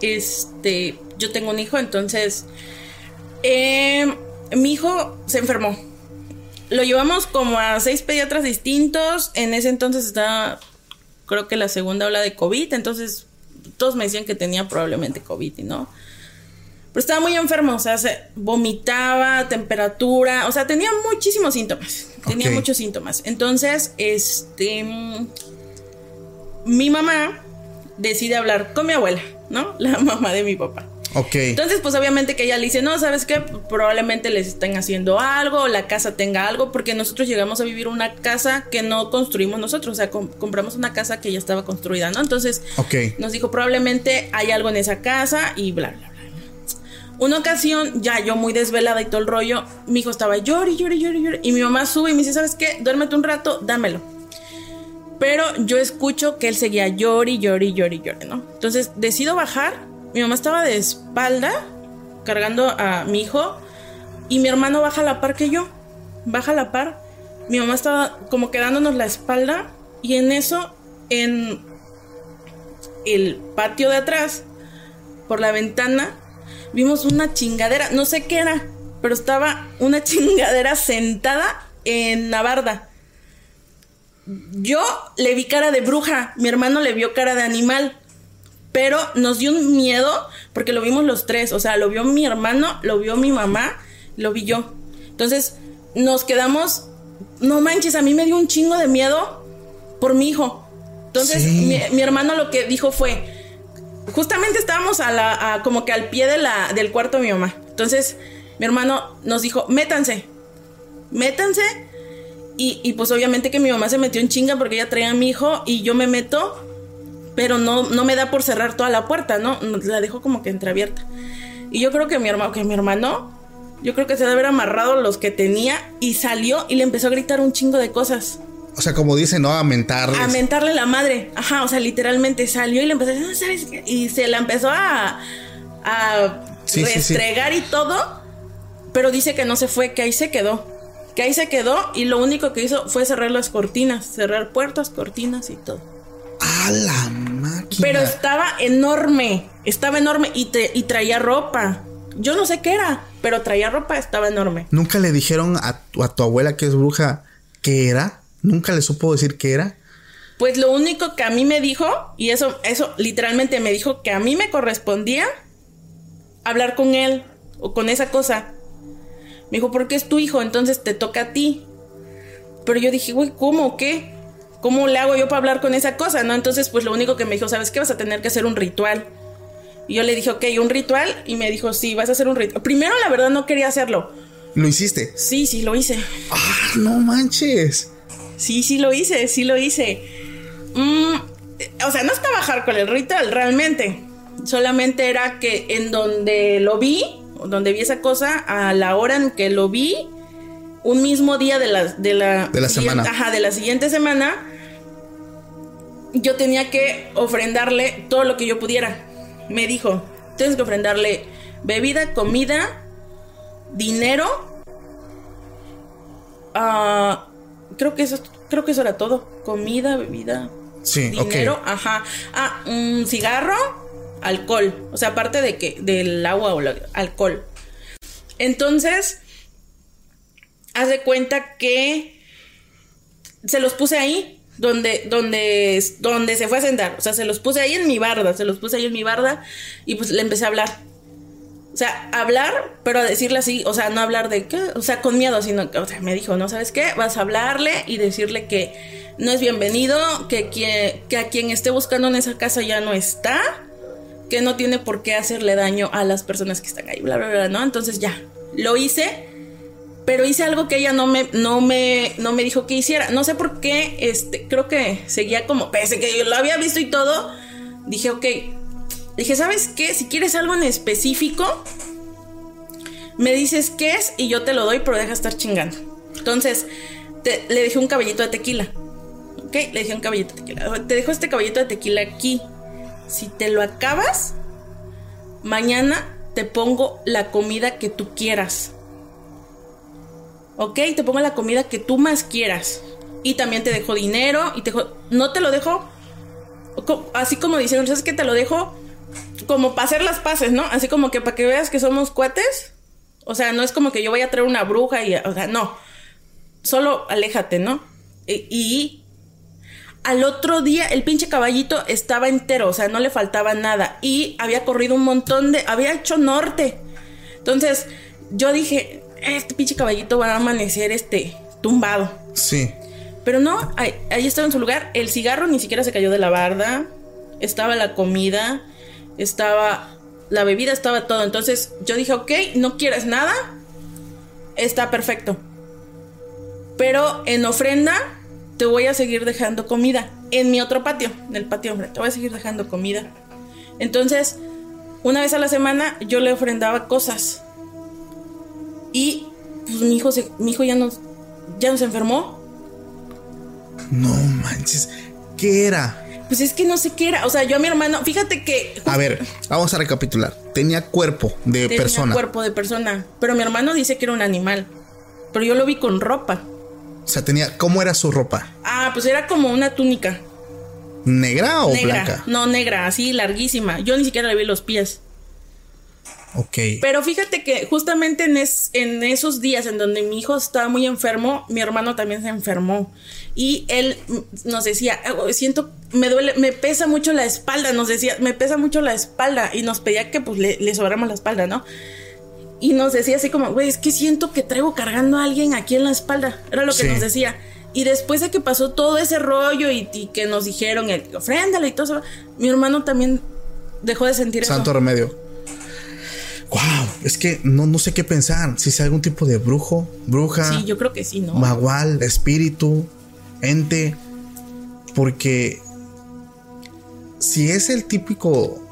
este, yo tengo un hijo, entonces, eh, mi hijo se enfermó. Lo llevamos como a seis pediatras distintos. En ese entonces estaba, creo que la segunda ola de COVID, entonces todos me decían que tenía probablemente COVID, ¿no? Pero estaba muy enfermo, o sea, se vomitaba, temperatura, o sea, tenía muchísimos síntomas. Tenía muchos síntomas. Entonces, este. Mi mamá decide hablar con mi abuela, ¿no? La mamá de mi papá. Ok. Entonces, pues obviamente que ella le dice, no, ¿sabes qué? Probablemente les estén haciendo algo, o la casa tenga algo, porque nosotros llegamos a vivir una casa que no construimos nosotros, o sea, com- compramos una casa que ya estaba construida, ¿no? Entonces, Ok. nos dijo, probablemente hay algo en esa casa y bla, bla, bla. Una ocasión, ya yo muy desvelada y todo el rollo, mi hijo estaba llori, llori, llori, llori, y mi mamá sube y me dice, ¿sabes qué? Duérmete un rato, dámelo. Pero yo escucho que él seguía llori, llori, llori, llori, ¿no? Entonces decido bajar. Mi mamá estaba de espalda cargando a mi hijo y mi hermano baja a la par que yo. Baja a la par. Mi mamá estaba como quedándonos la espalda y en eso, en el patio de atrás, por la ventana, vimos una chingadera. No sé qué era, pero estaba una chingadera sentada en la barda. Yo le vi cara de bruja, mi hermano le vio cara de animal, pero nos dio un miedo porque lo vimos los tres, o sea, lo vio mi hermano, lo vio mi mamá, lo vi yo. Entonces nos quedamos, no manches, a mí me dio un chingo de miedo por mi hijo. Entonces Sí. mi, mi hermano lo que dijo fue, justamente estábamos a la, como que al pie de la, del cuarto de mi mamá. Entonces mi hermano nos dijo, métanse, métanse. Y, y pues obviamente que mi mamá se metió en chinga porque ella traía a mi hijo y yo me meto, pero no, no me da por cerrar toda la puerta, ¿no? La dejo como que entreabierta. Y yo creo que mi hermano, que mi hermano, yo creo que se debe haber amarrado los que tenía y salió y le empezó a gritar un chingo de cosas. O sea, como dicen, ¿no? A mentarles. A mentarle la madre. Ajá, o sea, literalmente salió y le empezó a decir, "No sabes qué?". Y se la empezó a, a Sí, sí, sí. restregar y todo. Pero dice que no se fue, que ahí se quedó. Que ahí se quedó y lo único que hizo fue cerrar las cortinas, cerrar puertas, cortinas y todo. A la máquina. Pero estaba enorme, estaba enorme y, te- y traía ropa. Yo no sé qué era, pero traía ropa, estaba enorme. ¿Nunca le dijeron a tu, a tu abuela que es bruja qué era? ¿Nunca le supo decir qué era? Pues lo único que a mí me dijo, y eso, eso literalmente me dijo que a mí me correspondía hablar con él o con esa cosa. Me dijo, porque es tu hijo, entonces te toca a ti. Pero yo dije, güey, ¿cómo? ¿Qué? ¿Cómo le hago yo para hablar con esa cosa? ¿No? Entonces, pues lo único que me dijo, ¿sabes qué? Vas a tener que hacer un ritual. Y yo le dije, ok, un ritual. Y me dijo, sí, vas a hacer un ritual. Primero, la verdad, no quería hacerlo. ¿Lo hiciste? Sí, sí, lo hice. Ah, no manches. Sí, sí lo hice, sí lo hice. Mm, o sea, no estaba hardcore el ritual, realmente. Solamente era que en donde lo vi, donde vi esa cosa, a la hora en que lo vi, un mismo día de la, de la, De la siguiente- semana. Ajá, de la siguiente semana, yo tenía que ofrendarle todo lo que yo pudiera. Me dijo, tienes que ofrendarle bebida, comida, dinero. ah, creo que eso, creo que eso era todo. Comida, bebida, Sí, dinero, ajá. Ah, un cigarro, alcohol. O sea, aparte de que del agua o la- alcohol. Entonces, haz de cuenta que se los puse ahí donde donde donde se fue a sentar, o sea, se los puse ahí en mi barda, se los puse ahí en mi barda y pues le empecé a hablar. O sea, hablar, pero decirle así, o sea, no hablar de qué, o sea, con miedo, sino que, o sea, me dijo, no sabes qué, vas a hablarle y decirle que no es bienvenido, que, quien- que a quien esté buscando en esa casa ya no está, que no tiene por qué hacerle daño a las personas que están ahí, bla, bla, bla, ¿no? Entonces ya, lo hice, pero hice algo que ella no me, no me, no me dijo que hiciera. No sé por qué, este, creo que seguía como, pese que yo lo había visto y todo, dije, ok, dije, ¿sabes qué? Si quieres algo en específico, me dices qué es y yo te lo doy, pero deja de estar chingando. Entonces, te- le dejé un caballito de tequila. ¿Ok? Le dejé un caballito de tequila. Te dejo este caballito de tequila aquí. Si te lo acabas, mañana te pongo la comida que tú quieras. ¿Ok? Te pongo la comida que tú más quieras. Y también te dejo dinero y te dejo... No te lo dejo así como diciendo, ¿sabes qué? Te lo dejo como para hacer las paces, ¿no? Así como que para que veas que somos cuates. O sea, no es como que yo vaya a traer una bruja y... O sea, no. Solo aléjate, ¿no? Y, y al otro día el pinche caballito estaba entero, o sea, no le faltaba nada. Y había corrido un montón de... Había hecho norte. Entonces, yo dije, este pinche caballito va a amanecer este tumbado. Sí. Pero no, ahí, ahí estaba en su lugar. El cigarro ni siquiera se cayó de la barda. Estaba la comida. Estaba la bebida, estaba todo. Entonces yo dije, ok, no quieres nada. Está perfecto. Pero en ofrenda te voy a seguir dejando comida. En mi otro patio, en el patio hombre, te voy a seguir dejando comida. Entonces, una vez a la semana yo le ofrendaba cosas. Y pues mi hijo, se, mi hijo ya, no, ya no se enfermó. No manches. ¿Qué era? Pues es que no sé qué era. O sea, yo a mi hermano, fíjate que A ver, vamos a recapitular. Tenía cuerpo de tenía persona. cuerpo de persona. Pero mi hermano dice que era un animal. Pero yo lo vi con ropa. O sea, tenía. ¿Cómo era su ropa? Ah, pues era como una túnica. ¿Negra o negra. blanca? No, negra, así larguísima. Yo ni siquiera le vi los pies. Ok. Pero fíjate que justamente en, es- en esos días en donde mi hijo estaba muy enfermo, mi hermano también se enfermó. Y él nos decía, "Oh, siento, me duele, me pesa mucho la espalda, nos decía, me pesa mucho la espalda. Y nos pedía que pues le, le sobramos la espalda, ¿no? Y nos decía así como, güey, es que siento que traigo cargando a alguien aquí en la espalda. Era lo que Sí. nos decía. Y después de que pasó todo ese rollo y, y que nos dijeron, el, ofréndale y todo eso, mi hermano también dejó de sentir Santo eso. remedio. Wow, es que no, no sé qué pensar. Si es algún tipo de brujo, bruja, Sí, yo creo que sí, ¿no? magual, espíritu, ente. Porque si es el típico,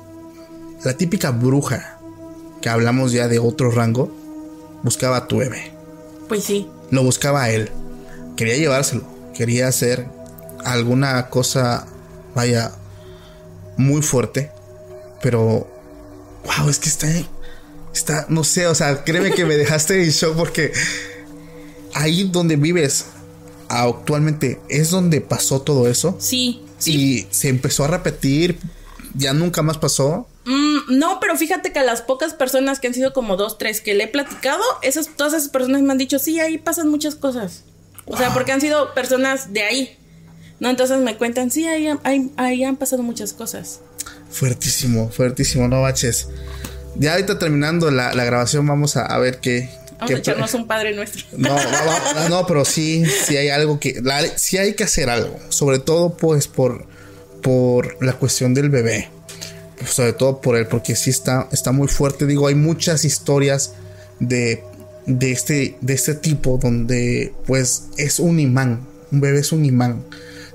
la típica bruja que hablamos ya de otro rango, buscaba a tu bebé. Pues sí. Lo buscaba a él. Quería llevárselo. Quería hacer alguna cosa, vaya, muy fuerte. Pero, wow, es que está, está, no sé, o sea, créeme que me dejaste en shock porque ahí donde vives actualmente es donde pasó todo eso. Sí, sí. Y se empezó a repetir, ya nunca más pasó. Mm, no, pero fíjate que a las pocas personas que han sido como dos, tres que le he platicado, esas, todas esas personas me han dicho, sí, ahí pasan muchas cosas. O sea, porque han sido personas de ahí. No, entonces me cuentan, sí, ahí, ahí, ahí han pasado muchas cosas. Fuertísimo, fuertísimo, no baches. Ya ahorita terminando la, la grabación vamos a, a ver qué... Vamos a echarnos un padre nuestro. No, va- no, pero sí, sí hay algo que, la- sí hay que hacer algo, sobre todo pues por, por la cuestión del bebé, sobre todo por él, porque sí está, está muy fuerte. Digo, hay muchas historias de, de este, de este tipo donde pues es un imán, un bebé es un imán,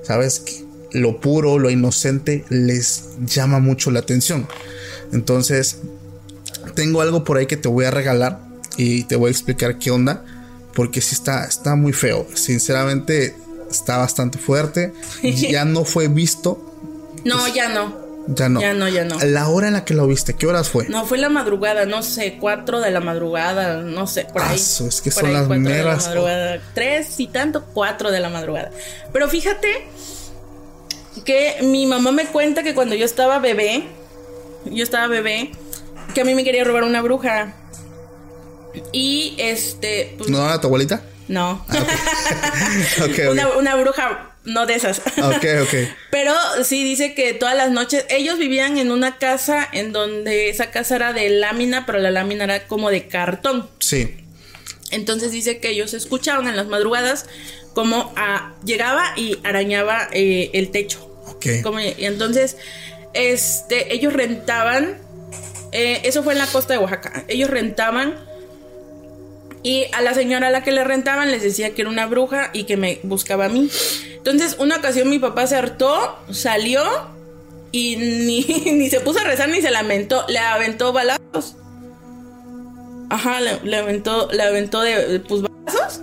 sabes que lo puro, lo inocente les llama mucho la atención. Entonces, tengo algo por ahí que te voy a regalar y te voy a explicar qué onda. Porque sí está, está muy feo. Sinceramente, está bastante fuerte. Ya no fue visto. No, ya no. Ya no. Ya no, ya no. La hora en la que lo viste, ¿qué horas fue? No, fue la madrugada, no sé, cuatro de la madrugada, no sé, por Ah, ahí. es que Por son ahí, las meras- madrugada. Tres y tanto, cuatro de la madrugada. Pero fíjate que mi mamá me cuenta que cuando yo estaba bebé, yo estaba bebé, que a mí me quería robar una bruja. Y este, pues, ¿No era tu abuelita? no. Ok. una, una bruja, no de esas. Ok, ok. Pero sí dice que todas las noches ellos vivían en una casa en donde esa casa era de lámina, pero la lámina era como de cartón. Sí. Entonces dice que ellos escuchaban en las madrugadas como ah, llegaba y arañaba eh, el techo. Ok. Como- y entonces, este, ellos rentaban, eh, eso fue en la costa de Oaxaca, ellos rentaban y a la señora a la que le rentaban les decía que era una bruja y que me buscaba a mí. Entonces, una ocasión mi papá se hartó, salió y ni, ni se puso a rezar ni se lamentó, le aventó balazos. Ajá, le, aventó, le aventó de, pues, balazos.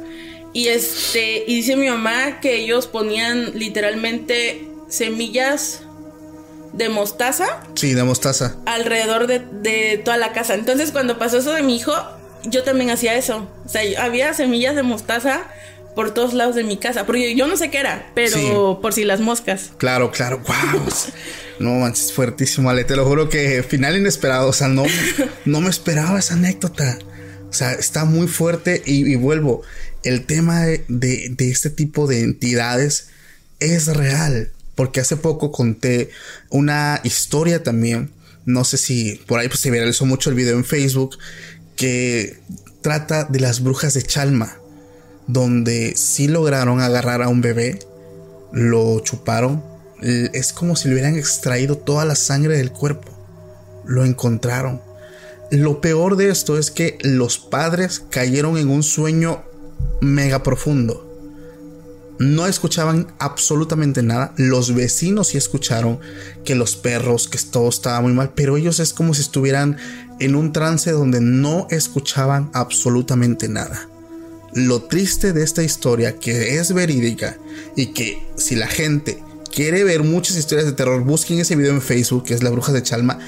Y este, y dice mi mamá que ellos ponían literalmente semillas de mostaza Sí, de mostaza. alrededor de, de toda la casa. Entonces, cuando pasó eso de mi hijo, yo también hacía eso. O sea, había semillas de mostaza por todos lados de mi casa. Porque yo no sé qué era, pero Sí. por si las moscas. Claro, claro. Wow. No manches, fuertísimo, Ale. Te lo juro que final inesperado. O sea, no, no me esperaba esa anécdota. O sea, está muy fuerte y, y vuelvo. El tema de, de- de este tipo de entidades es real. Porque hace poco conté una historia también. No sé si por ahí pues, se viralizó mucho el video en Facebook. Que trata de las brujas de Chalma. Donde sí lograron agarrar a un bebé lo chuparon. Es como si le hubieran extraído toda la sangre del cuerpo. Lo encontraron. Lo peor de esto es que los padres cayeron en un sueño mega profundo. No escuchaban absolutamente nada. Los vecinos sí escucharon que los perros, que todo estaba muy mal, pero ellos es como si estuvieran en un trance donde no escuchaban absolutamente nada. Lo triste de esta historia, que es verídica y que si la gente quiere ver muchas historias de terror, busquen ese video en Facebook, que es La Bruja de Chalma.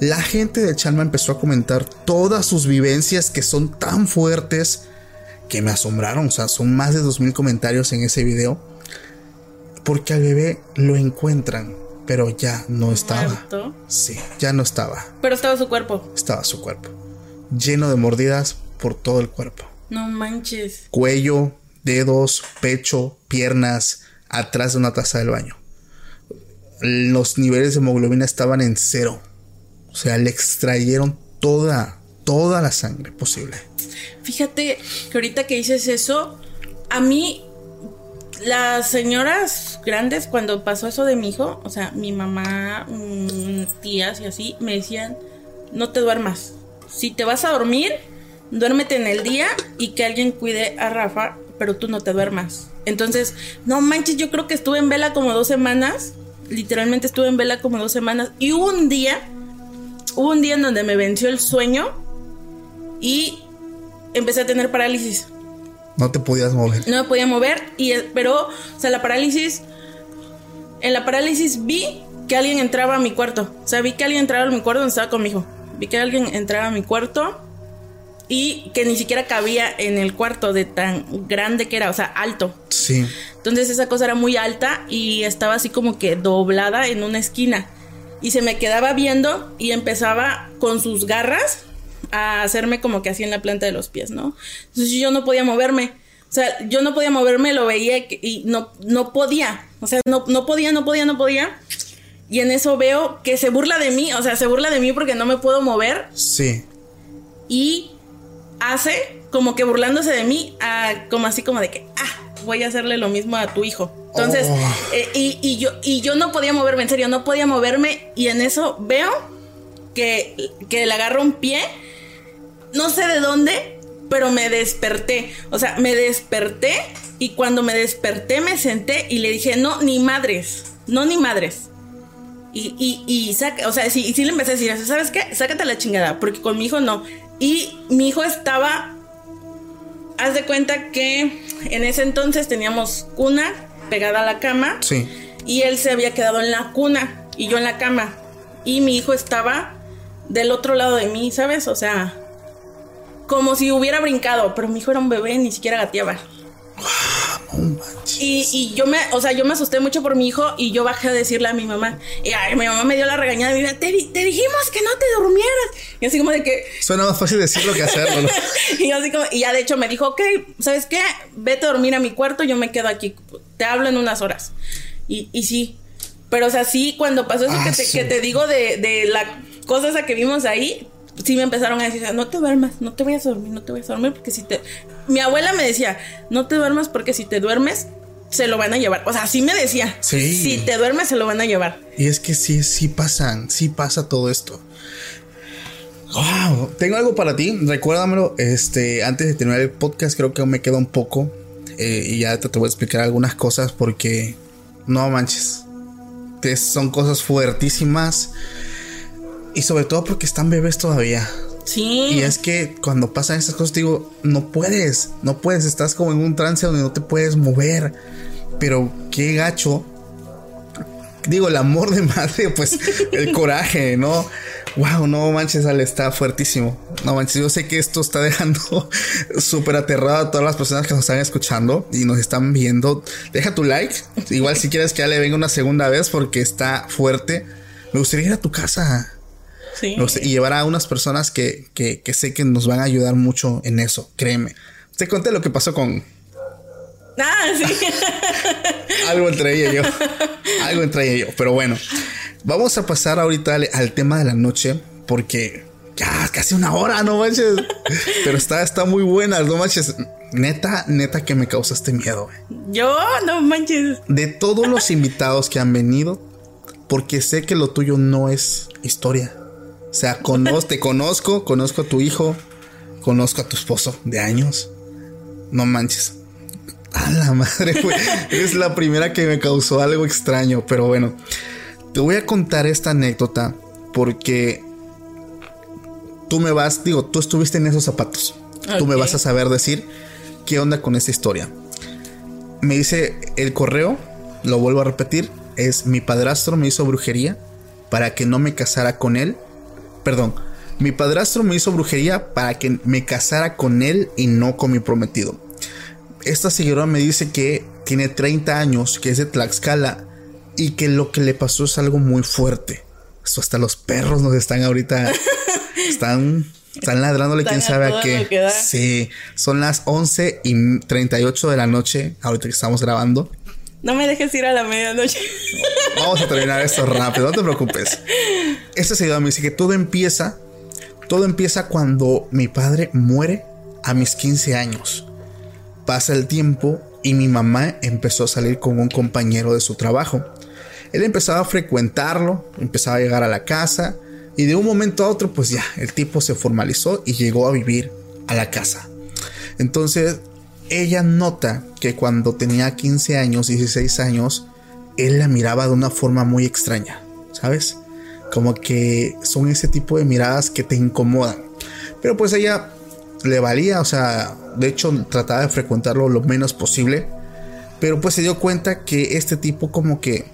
La gente de Chalma empezó a comentar todas sus vivencias que son tan fuertes que me asombraron. O sea, son más de 2000 comentarios en ese video. Porque al bebé lo encuentran, pero ya no estaba. Muerto. Sí, ya no estaba. Pero estaba su cuerpo. Estaba su cuerpo. lleno de mordidas por todo el cuerpo. No manches. Cuello, dedos, pecho, piernas, atrás de una taza del baño. Los niveles de hemoglobina estaban en cero. O sea, le extrayeron toda, toda la sangre posible. Fíjate que ahorita que dices eso, a mí las señoras grandes cuando pasó eso de mi hijo, o sea, mi mamá, mm, tías y así, me decían, no te duermas. Si te vas a dormir, duérmete en el día y que alguien cuide a Rafa, pero tú no te duermas. Entonces, no manches, yo creo que estuve en vela como dos semanas. Literalmente estuve en vela como dos semanas. Y un día, hubo un día en donde me venció el sueño y empecé a tener parálisis. No te podías mover. No me podía mover, y, pero, o sea, la parálisis, en la parálisis vi que alguien entraba a mi cuarto. O sea, vi que alguien entraba a mi cuarto donde estaba con mi hijo. Vi que alguien entraba a mi cuarto y que ni siquiera cabía en el cuarto de tan grande que era, o sea, alto. Sí. Entonces esa cosa era muy alta y estaba así como que doblada en una esquina. Y se me quedaba viendo y empezaba con sus garras a hacerme como que así en la planta de los pies, ¿no? Entonces yo no podía moverme. O sea, yo no podía moverme, lo veía y no, no podía. O sea, no, no podía, no podía, no podía. Y en eso veo que se burla de mí. O sea, se burla de mí porque no me puedo mover. Sí. Y hace como que burlándose de mí, a, como así como de que, ah, voy a hacerle lo mismo a tu hijo. Entonces, Oh. eh, y, y yo, y yo no podía moverme, en serio, no podía moverme. Y en eso veo que, que le agarro un pie, no sé de dónde, pero me desperté. O sea, me desperté y cuando me desperté me senté y le dije, no, ni madres, no, ni madres. Y, y, y saca, o sea, sí, y sí le empecé a decir, ¿sabes qué? Sácate la chingada, porque con mi hijo no. Y mi hijo estaba, haz de cuenta que en ese entonces teníamos cuna pegada a la cama. Sí. Y él se había quedado en la cuna y yo en la cama. Y mi hijo estaba del otro lado de mí, ¿sabes? O sea, como si hubiera brincado, pero mi hijo era un bebé, ni siquiera gateaba. Y, y yo me, o sea, yo me asusté mucho por mi hijo y yo bajé a decirle a mi mamá. Y ay, mi mamá me dio la regañada y me dijo, te, di- te dijimos que no te durmieras. Y así como de que, Suena más fácil decirlo que hacerlo, ¿no? y así como, y ya de hecho me dijo, ok, ¿sabes qué? Vete a dormir a mi cuarto, yo me quedo aquí, te hablo en unas horas. Y, y sí, pero o sea, sí, cuando pasó eso Ah, que, te, sí. que te digo de, de la cosa esa que vimos ahí, sí me empezaron a decir, no te duermas, no te vayas a dormir, no te vayas a dormir, porque si te... Mi abuela me decía, no te duermas porque si te duermes, se lo van a llevar. O sea, así me decía. Sí. Si te duermes, se lo van a llevar. Y es que sí, sí pasan, sí pasa todo esto. Wow, tengo algo para ti, recuérdamelo. Este, antes de terminar el podcast, creo que aún me queda un poco. eh, y ya te, te voy a explicar algunas cosas porque no manches. Son cosas fuertísimas. Y sobre todo porque están bebés todavía. Sí. Y es que cuando pasan estas cosas, digo, no puedes, no puedes, estás como en un trance donde no te puedes mover. Pero qué gacho. Digo, el amor de madre, pues el coraje, ¿no? Wow, no manches, Ale, está fuertísimo. No manches, yo sé que esto está dejando súper aterrado a todas las personas que nos están escuchando y nos están viendo. Deja tu like. Igual si quieres que Ale venga una segunda vez porque está fuerte. Me gustaría ir a tu casa. Sí. Y llevar a unas personas que, que, que sé que nos van a ayudar mucho en eso, créeme. Te conté lo que pasó con Ah, sí. algo entre ella y yo. algo entre ella y yo. Pero bueno, vamos a pasar ahorita al, al tema de la noche porque ya casi una hora, no manches. Pero está, está muy buena, no manches. Neta, neta que me causaste miedo. Yo, no manches. De todos los invitados que han venido, porque sé que lo tuyo no es historia. O sea, te conozco, conozco a tu hijo, conozco a tu esposo de años. No manches. A la madre, güey. Eres la primera que me causó algo extraño. Pero bueno, te voy a contar esta anécdota porque tú me vas, digo, tú estuviste en esos zapatos. Tú me vas a saber decir qué onda con esta historia. Me dice el correo, lo vuelvo a repetir, es mi padrastro me hizo brujería para que no me casara con él. Perdón, mi padrastro me hizo brujería para que me casara con él y no con mi prometido. Esta señora me dice que tiene 30 años, que es de Tlaxcala y que lo que le pasó es algo muy fuerte. Eso hasta los perros nos están ahorita Están, están ladrándole Están quién sabe a qué. Sí, son las 11 y 38 de la noche, ahorita que estamos grabando. No me dejes ir a la medianoche. Vamos a terminar esto rápido, no te preocupes. Este seguidor me dice que todo empieza, todo empieza cuando mi padre muere a mis 15 años. Pasa el tiempo y mi mamá empezó a salir con un compañero de su trabajo. Él empezaba a frecuentarlo, empezaba a llegar a la casa y de un momento a otro pues ya, el tipo se formalizó y llegó a vivir a la casa. Entonces, ella nota que cuando tenía 15 años, 16 años, él la miraba de una forma muy extraña, ¿sabes? Como que son ese tipo de miradas que te incomodan. Pero pues ella le valía, o sea, de hecho trataba de frecuentarlo lo menos posible. Pero pues se dio cuenta que este tipo como que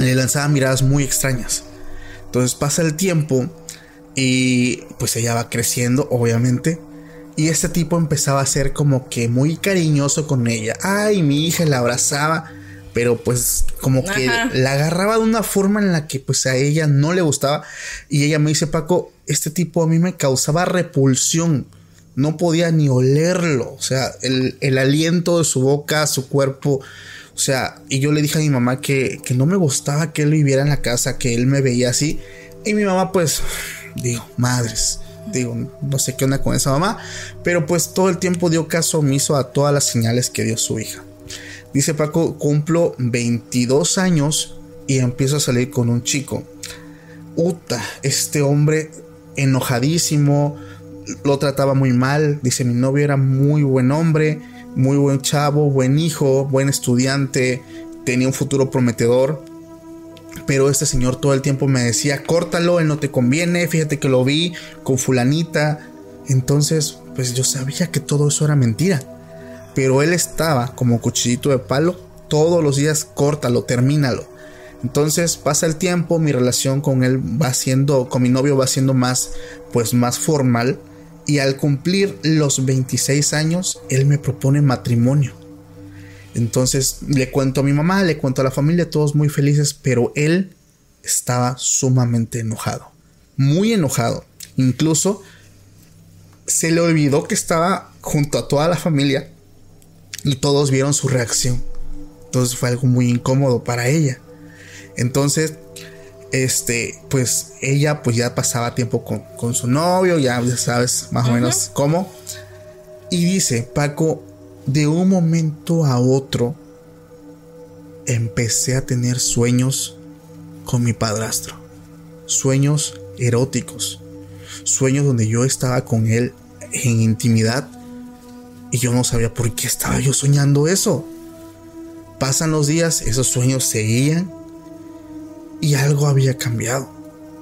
le lanzaba miradas muy extrañas. Entonces pasa el tiempo y pues ella va creciendo, obviamente. Y este tipo empezaba a ser como que muy cariñoso con ella. Ay, mi hija la abrazaba. Pero pues como que Ajá. la agarraba de una forma en la que pues a ella no le gustaba. Y ella me dice, Paco, este tipo a mí me causaba repulsión. No podía ni olerlo. O sea, el, el aliento de su boca, su cuerpo. O sea, y yo le dije a mi mamá que, que no me gustaba que él viviera en la casa, que él me veía así. Y mi mamá pues, digo, madres. Digo, no sé qué onda con esa mamá. Pero pues todo el tiempo dio caso omiso a todas las señales que dio su hija. Dice Paco, cumplo 22 años y empiezo a salir con un chico. Uta, este hombre enojadísimo, lo trataba muy mal. Dice, mi novio era muy buen hombre, muy buen chavo, buen hijo, buen estudiante, tenía un futuro prometedor. Pero este señor todo el tiempo me decía, córtalo, él no te conviene, fíjate que lo vi con fulanita. Entonces, pues yo sabía que todo eso era mentira. Pero él estaba como cuchillito de palo, todos los días, córtalo, termínalo. Entonces pasa el tiempo, mi relación con él va siendo, con mi novio va siendo más, pues más formal. Y al cumplir los 26 años, él me propone matrimonio. Entonces le cuento a mi mamá, le cuento a la familia, todos muy felices, pero él estaba sumamente enojado, muy enojado. Incluso se le olvidó que estaba junto a toda la familia y todos vieron su reacción. Entonces fue algo muy incómodo para ella. Entonces, este, pues ella pues ya pasaba tiempo con, con su novio, ya, ya sabes más o menos cómo. Y dice, Paco, de un momento a otro empecé a tener sueños con mi padrastro. Sueños eróticos. Sueños donde yo estaba con él en intimidad y yo no sabía por qué estaba yo soñando eso. Pasan los días, esos sueños seguían y algo había cambiado.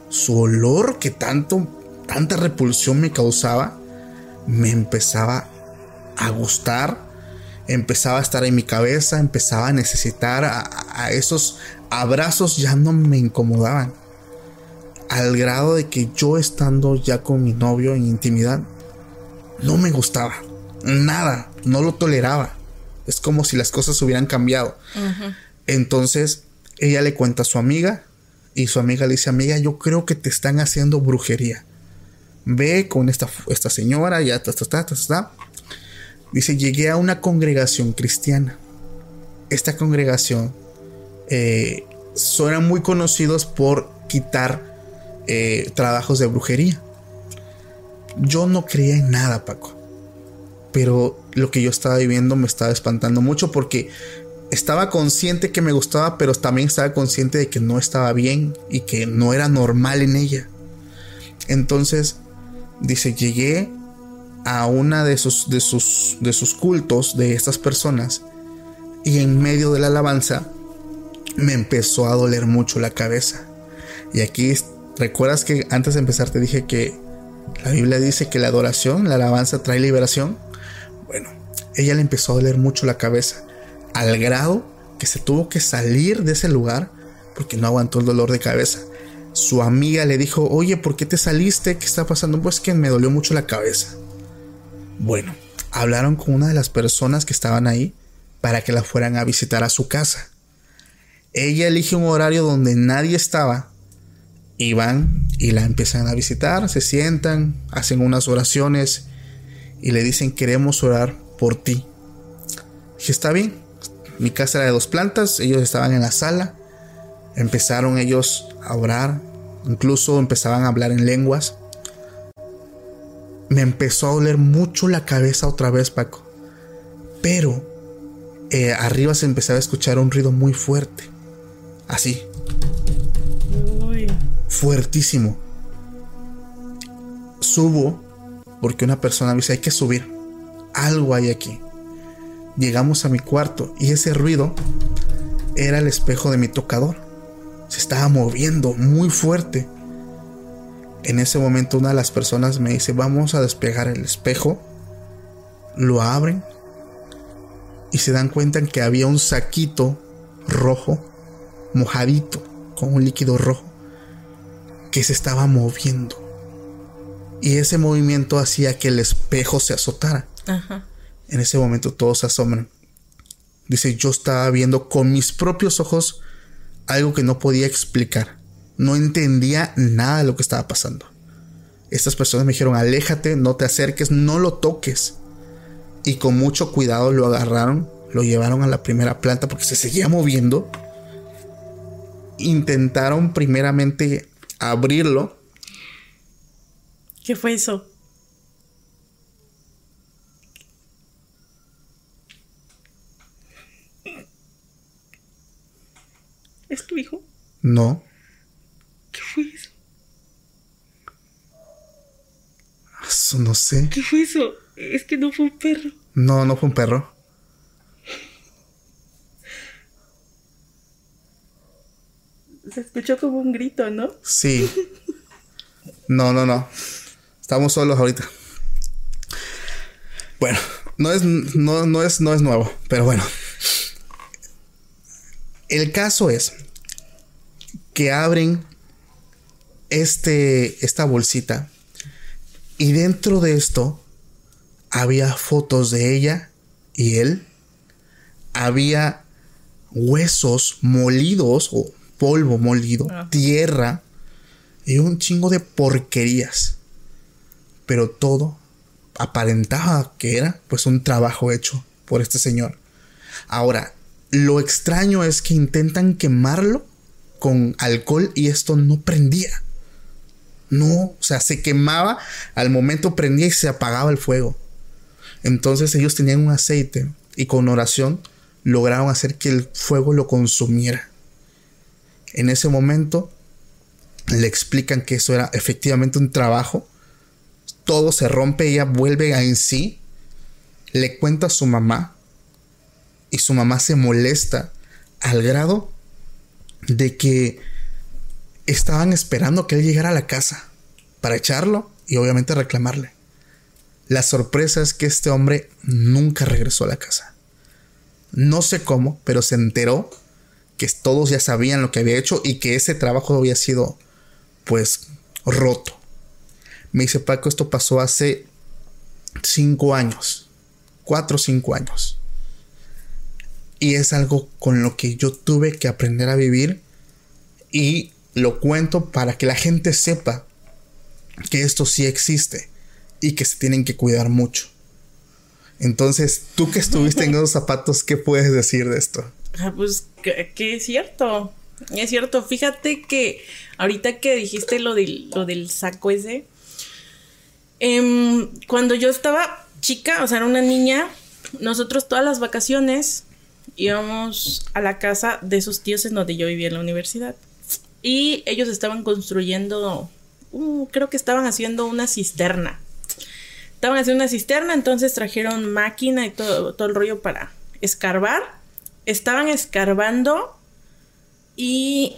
Su olor que tanto, tanta repulsión me causaba, me empezaba a gustar, empezaba a estar en mi cabeza, empezaba a necesitar a, a esos abrazos, ya no me incomodaban. Al grado de que yo estando ya con mi novio en intimidad, no me gustaba. Nada, no lo toleraba. Es como si las cosas hubieran cambiado. Entonces ella le cuenta a su amiga y su amiga le dice, amiga, yo creo que te están haciendo brujería. Ve con esta, esta señora, ya, ta, ta, ta, ta, ta. Dice, llegué a una congregación cristiana. Esta congregación eh, son muy conocidos por quitar eh, trabajos de brujería. Yo no creía en nada, Paco. Pero lo que yo estaba viviendo me estaba espantando mucho porque estaba consciente que me gustaba, pero también estaba consciente de que no estaba bien y que no era normal en ella. Entonces, dice, llegué a una de sus, de sus, de sus cultos de estas personas y en medio de la alabanza me empezó a doler mucho la cabeza. Y aquí, ¿recuerdas que antes de empezar te dije que la Biblia dice que la adoración, la alabanza trae liberación? Bueno, ella le empezó a doler mucho la cabeza, al grado que se tuvo que salir de ese lugar porque no aguantó el dolor de cabeza. Su amiga le dijo, oye, ¿por qué te saliste? ¿Qué está pasando? Pues que me dolió mucho la cabeza. Bueno, hablaron con una de las personas que estaban ahí para que la fueran a visitar a su casa. Ella elige un horario donde nadie estaba Y van y la empiezan a visitar, se sientan, hacen unas oraciones y le dicen queremos orar por ti. Dije, está bien. Mi casa era de dos plantas, ellos estaban en la sala. Empezaron ellos a orar, incluso empezaban a hablar en lenguas. Me empezó a doler mucho la cabeza otra vez, Paco. Pero eh, arriba se empezaba a escuchar un ruido muy fuerte. Así. Fuertísimo. Subo porque una persona me dice, hay que subir. Algo hay aquí. Llegamos a mi cuarto y ese ruido era el espejo de mi tocador. Se estaba moviendo muy fuerte. En ese momento una de las personas me dice, vamos a despegar el espejo. Lo abren y se dan cuenta que había un saquito rojo, mojadito, con un líquido rojo, que se estaba moviendo. Y ese movimiento hacía que el espejo se azotara. En ese momento todos se asombran. Dice, yo estaba viendo con mis propios ojos algo que no podía explicar. No entendía nada de lo que estaba pasando. Estas personas me dijeron, aléjate, no te acerques, no lo toques. Y con mucho cuidado lo agarraron, lo llevaron a la primera planta porque se seguía moviendo. Intentaron primeramente abrirlo ¿Qué fue eso? ¿Es tu hijo? No. ¿Qué fue eso? Eso no sé. ¿Qué fue eso? Es que no fue un perro. No, no fue un perro. Se escuchó como un grito, ¿no? Sí. No, no, no. Estamos solos ahorita. Bueno, no es, no, no es, no es nuevo, pero bueno. El caso es que abren este, esta bolsita y dentro de esto había fotos de ella y él. Había huesos molidos o polvo molido, tierra y un chingo de porquerías pero todo aparentaba que era pues un trabajo hecho por este señor. Ahora, lo extraño es que intentan quemarlo con alcohol y esto no prendía. No, o sea, se quemaba, al momento prendía y se apagaba el fuego. Entonces ellos tenían un aceite y con oración lograron hacer que el fuego lo consumiera. En ese momento le explican que eso era efectivamente un trabajo todo se rompe, ella vuelve a en sí, le cuenta a su mamá y su mamá se molesta al grado de que estaban esperando que él llegara a la casa para echarlo y obviamente reclamarle. La sorpresa es que este hombre nunca regresó a la casa. No sé cómo, pero se enteró que todos ya sabían lo que había hecho y que ese trabajo había sido pues roto. Me dice Paco, esto pasó hace cinco años, cuatro o cinco años. Y es algo con lo que yo tuve que aprender a vivir y lo cuento para que la gente sepa que esto sí existe y que se tienen que cuidar mucho. Entonces, tú que estuviste en esos zapatos, ¿qué puedes decir de esto? Ah, pues que, es cierto. Es cierto. Fíjate que ahorita que dijiste lo del, lo del saco ese, Em, cuando yo estaba chica, o sea, era una niña, nosotros todas las vacaciones íbamos a la casa de sus tíos en donde yo vivía en la universidad. Y ellos estaban construyendo, uh, creo que estaban haciendo una cisterna. Estaban haciendo una cisterna, entonces trajeron máquina y todo, todo el rollo para escarbar. Estaban escarbando y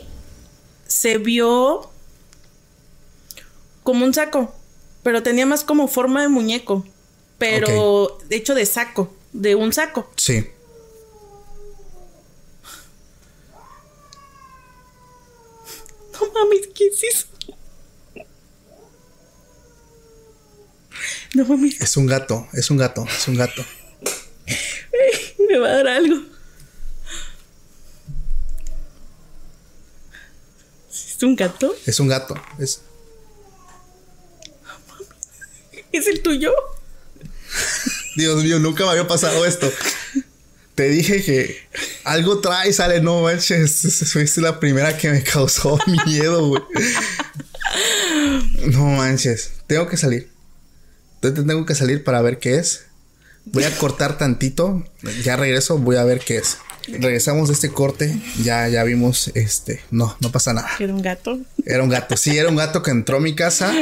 se vio como un saco pero tenía más como forma de muñeco, pero de hecho de saco, de un saco. Sí. No mames, ¿qué es eso? No mames. Es un gato, es un gato, es un gato. Me va a dar algo. ¿Es un gato? Es un gato. Es, ¿Es el tuyo? Dios mío, nunca me había pasado esto. Te dije que algo trae, sale, no manches. Fuiste la primera que me causó miedo, güey. No manches. Tengo que salir. Entonces tengo que salir para ver qué es. Voy a cortar tantito. Ya regreso, voy a ver qué es. Regresamos de este corte. Ya, ya vimos este. No, no pasa nada. ¿Era un gato? Era un gato. Sí, era un gato que entró a mi casa.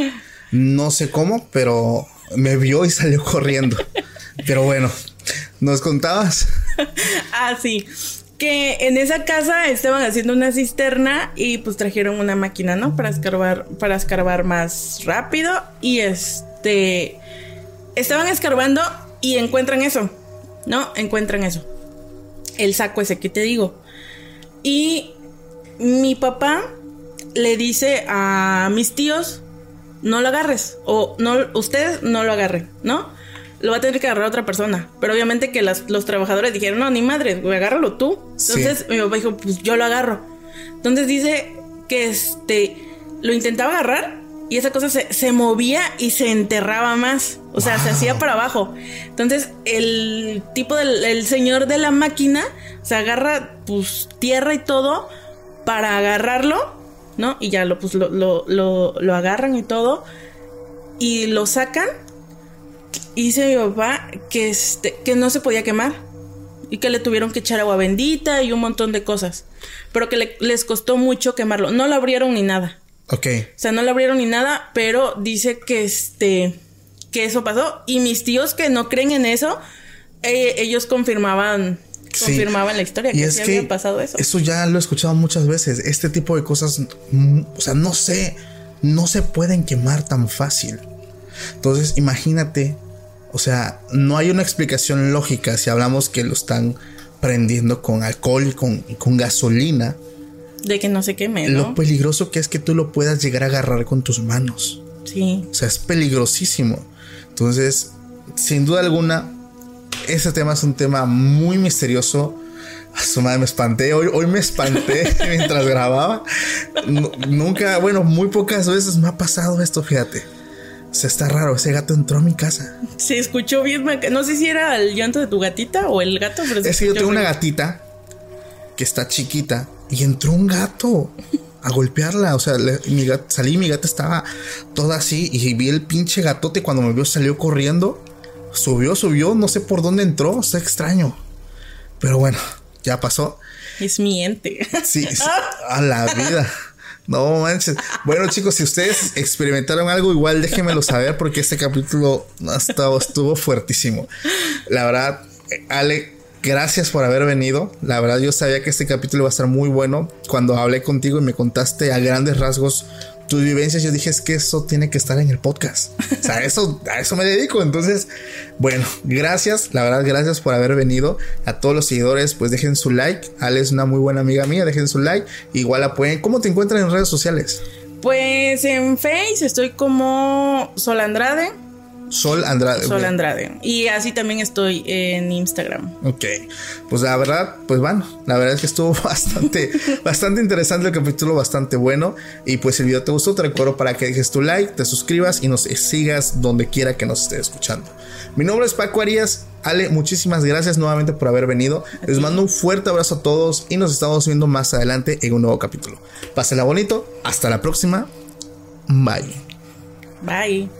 No sé cómo, pero me vio y salió corriendo. Pero bueno, ¿nos contabas? ah, sí. Que en esa casa estaban haciendo una cisterna y pues trajeron una máquina, ¿no? Para escarbar, para escarbar más rápido. Y este. Estaban escarbando y encuentran eso. ¿No? Encuentran eso. El saco ese que te digo. Y mi papá le dice a mis tíos: no lo agarres. O no, ustedes no lo agarren, ¿no? Lo va a tener que agarrar otra persona. Pero obviamente que las, los trabajadores dijeron, no, ni madre, agárralo tú. Entonces mi papá dijo, pues yo lo agarro. Entonces dice que este lo intentaba agarrar y esa cosa se, se movía y se enterraba más. O sea, se hacía para abajo. Entonces el tipo del el señor de la máquina se agarra pues tierra y todo para agarrarlo, ¿no? Y ya lo, pues, lo, lo, lo, lo agarran y todo. Y lo sacan y dice mi papá que, este, que no se podía quemar y que le tuvieron que echar agua bendita y un montón de cosas, pero que les costó mucho quemarlo. No lo abrieron ni nada. Ok. O sea, no lo abrieron ni nada, pero dice que este que eso pasó y mis tíos que no creen en eso, eh, ellos confirmaban confirmaban la historia y que es sí que había pasado eso. Eso ya lo he escuchado muchas veces. Este tipo de cosas, mm, o sea, no sé, no se pueden quemar tan fácil. Entonces, imagínate o sea, no hay una explicación lógica si hablamos que lo están prendiendo con alcohol y con, con gasolina. De que no se queme, ¿no? Lo peligroso que es que tú lo puedas llegar a agarrar con tus manos. Sí. O sea, es peligrosísimo. Entonces, sin duda alguna, ese tema es un tema muy misterioso. A su madre me espanté. Hoy, hoy me espanté mientras grababa. nunca, bueno, muy pocas veces me ha pasado esto, fíjate. Se está raro, ese gato entró a mi casa. Se escuchó bien, no sé si era el llanto de tu gatita o el gato, pero Es que yo tengo una gatita que está chiquita y entró un gato a golpearla. O sea, mi salí, mi gata estaba toda así y vi el pinche gatote cuando me vio salió corriendo. Subió, subió, no sé por dónde entró, está extraño. Pero bueno, ya pasó. Es mi ente. Sí, a la vida. No manches. Bueno, chicos, si ustedes experimentaron algo, igual déjenmelo saber porque este capítulo estado, estuvo fuertísimo. La verdad, Ale, gracias por haber venido. La verdad, yo sabía que este capítulo iba a estar muy bueno. Cuando hablé contigo y me contaste a grandes rasgos tus vivencias, yo dije es que eso tiene que estar en el podcast. O sea, eso, a eso me dedico. Entonces, bueno, gracias, la verdad, gracias por haber venido. A todos los seguidores, pues dejen su like. Ale es una muy buena amiga mía, dejen su like. Igual la pueden. ¿Cómo te encuentran en redes sociales? Pues en Face estoy como Sol Andrade. Sol Andrade. Sol Andrade. Y así también estoy en Instagram. Ok. Pues la verdad, pues bueno, la verdad es que estuvo bastante, bastante interesante el capítulo, bastante bueno. Y pues si el video te gustó, te recuerdo para que dejes tu like, te suscribas y nos sigas donde quiera que nos estés escuchando. Mi nombre es Paco Arias. Ale, muchísimas gracias nuevamente por haber venido. Les mando un fuerte abrazo a todos y nos estamos viendo más adelante en un nuevo capítulo. Pásenla bonito. Hasta la próxima. Bye. Bye.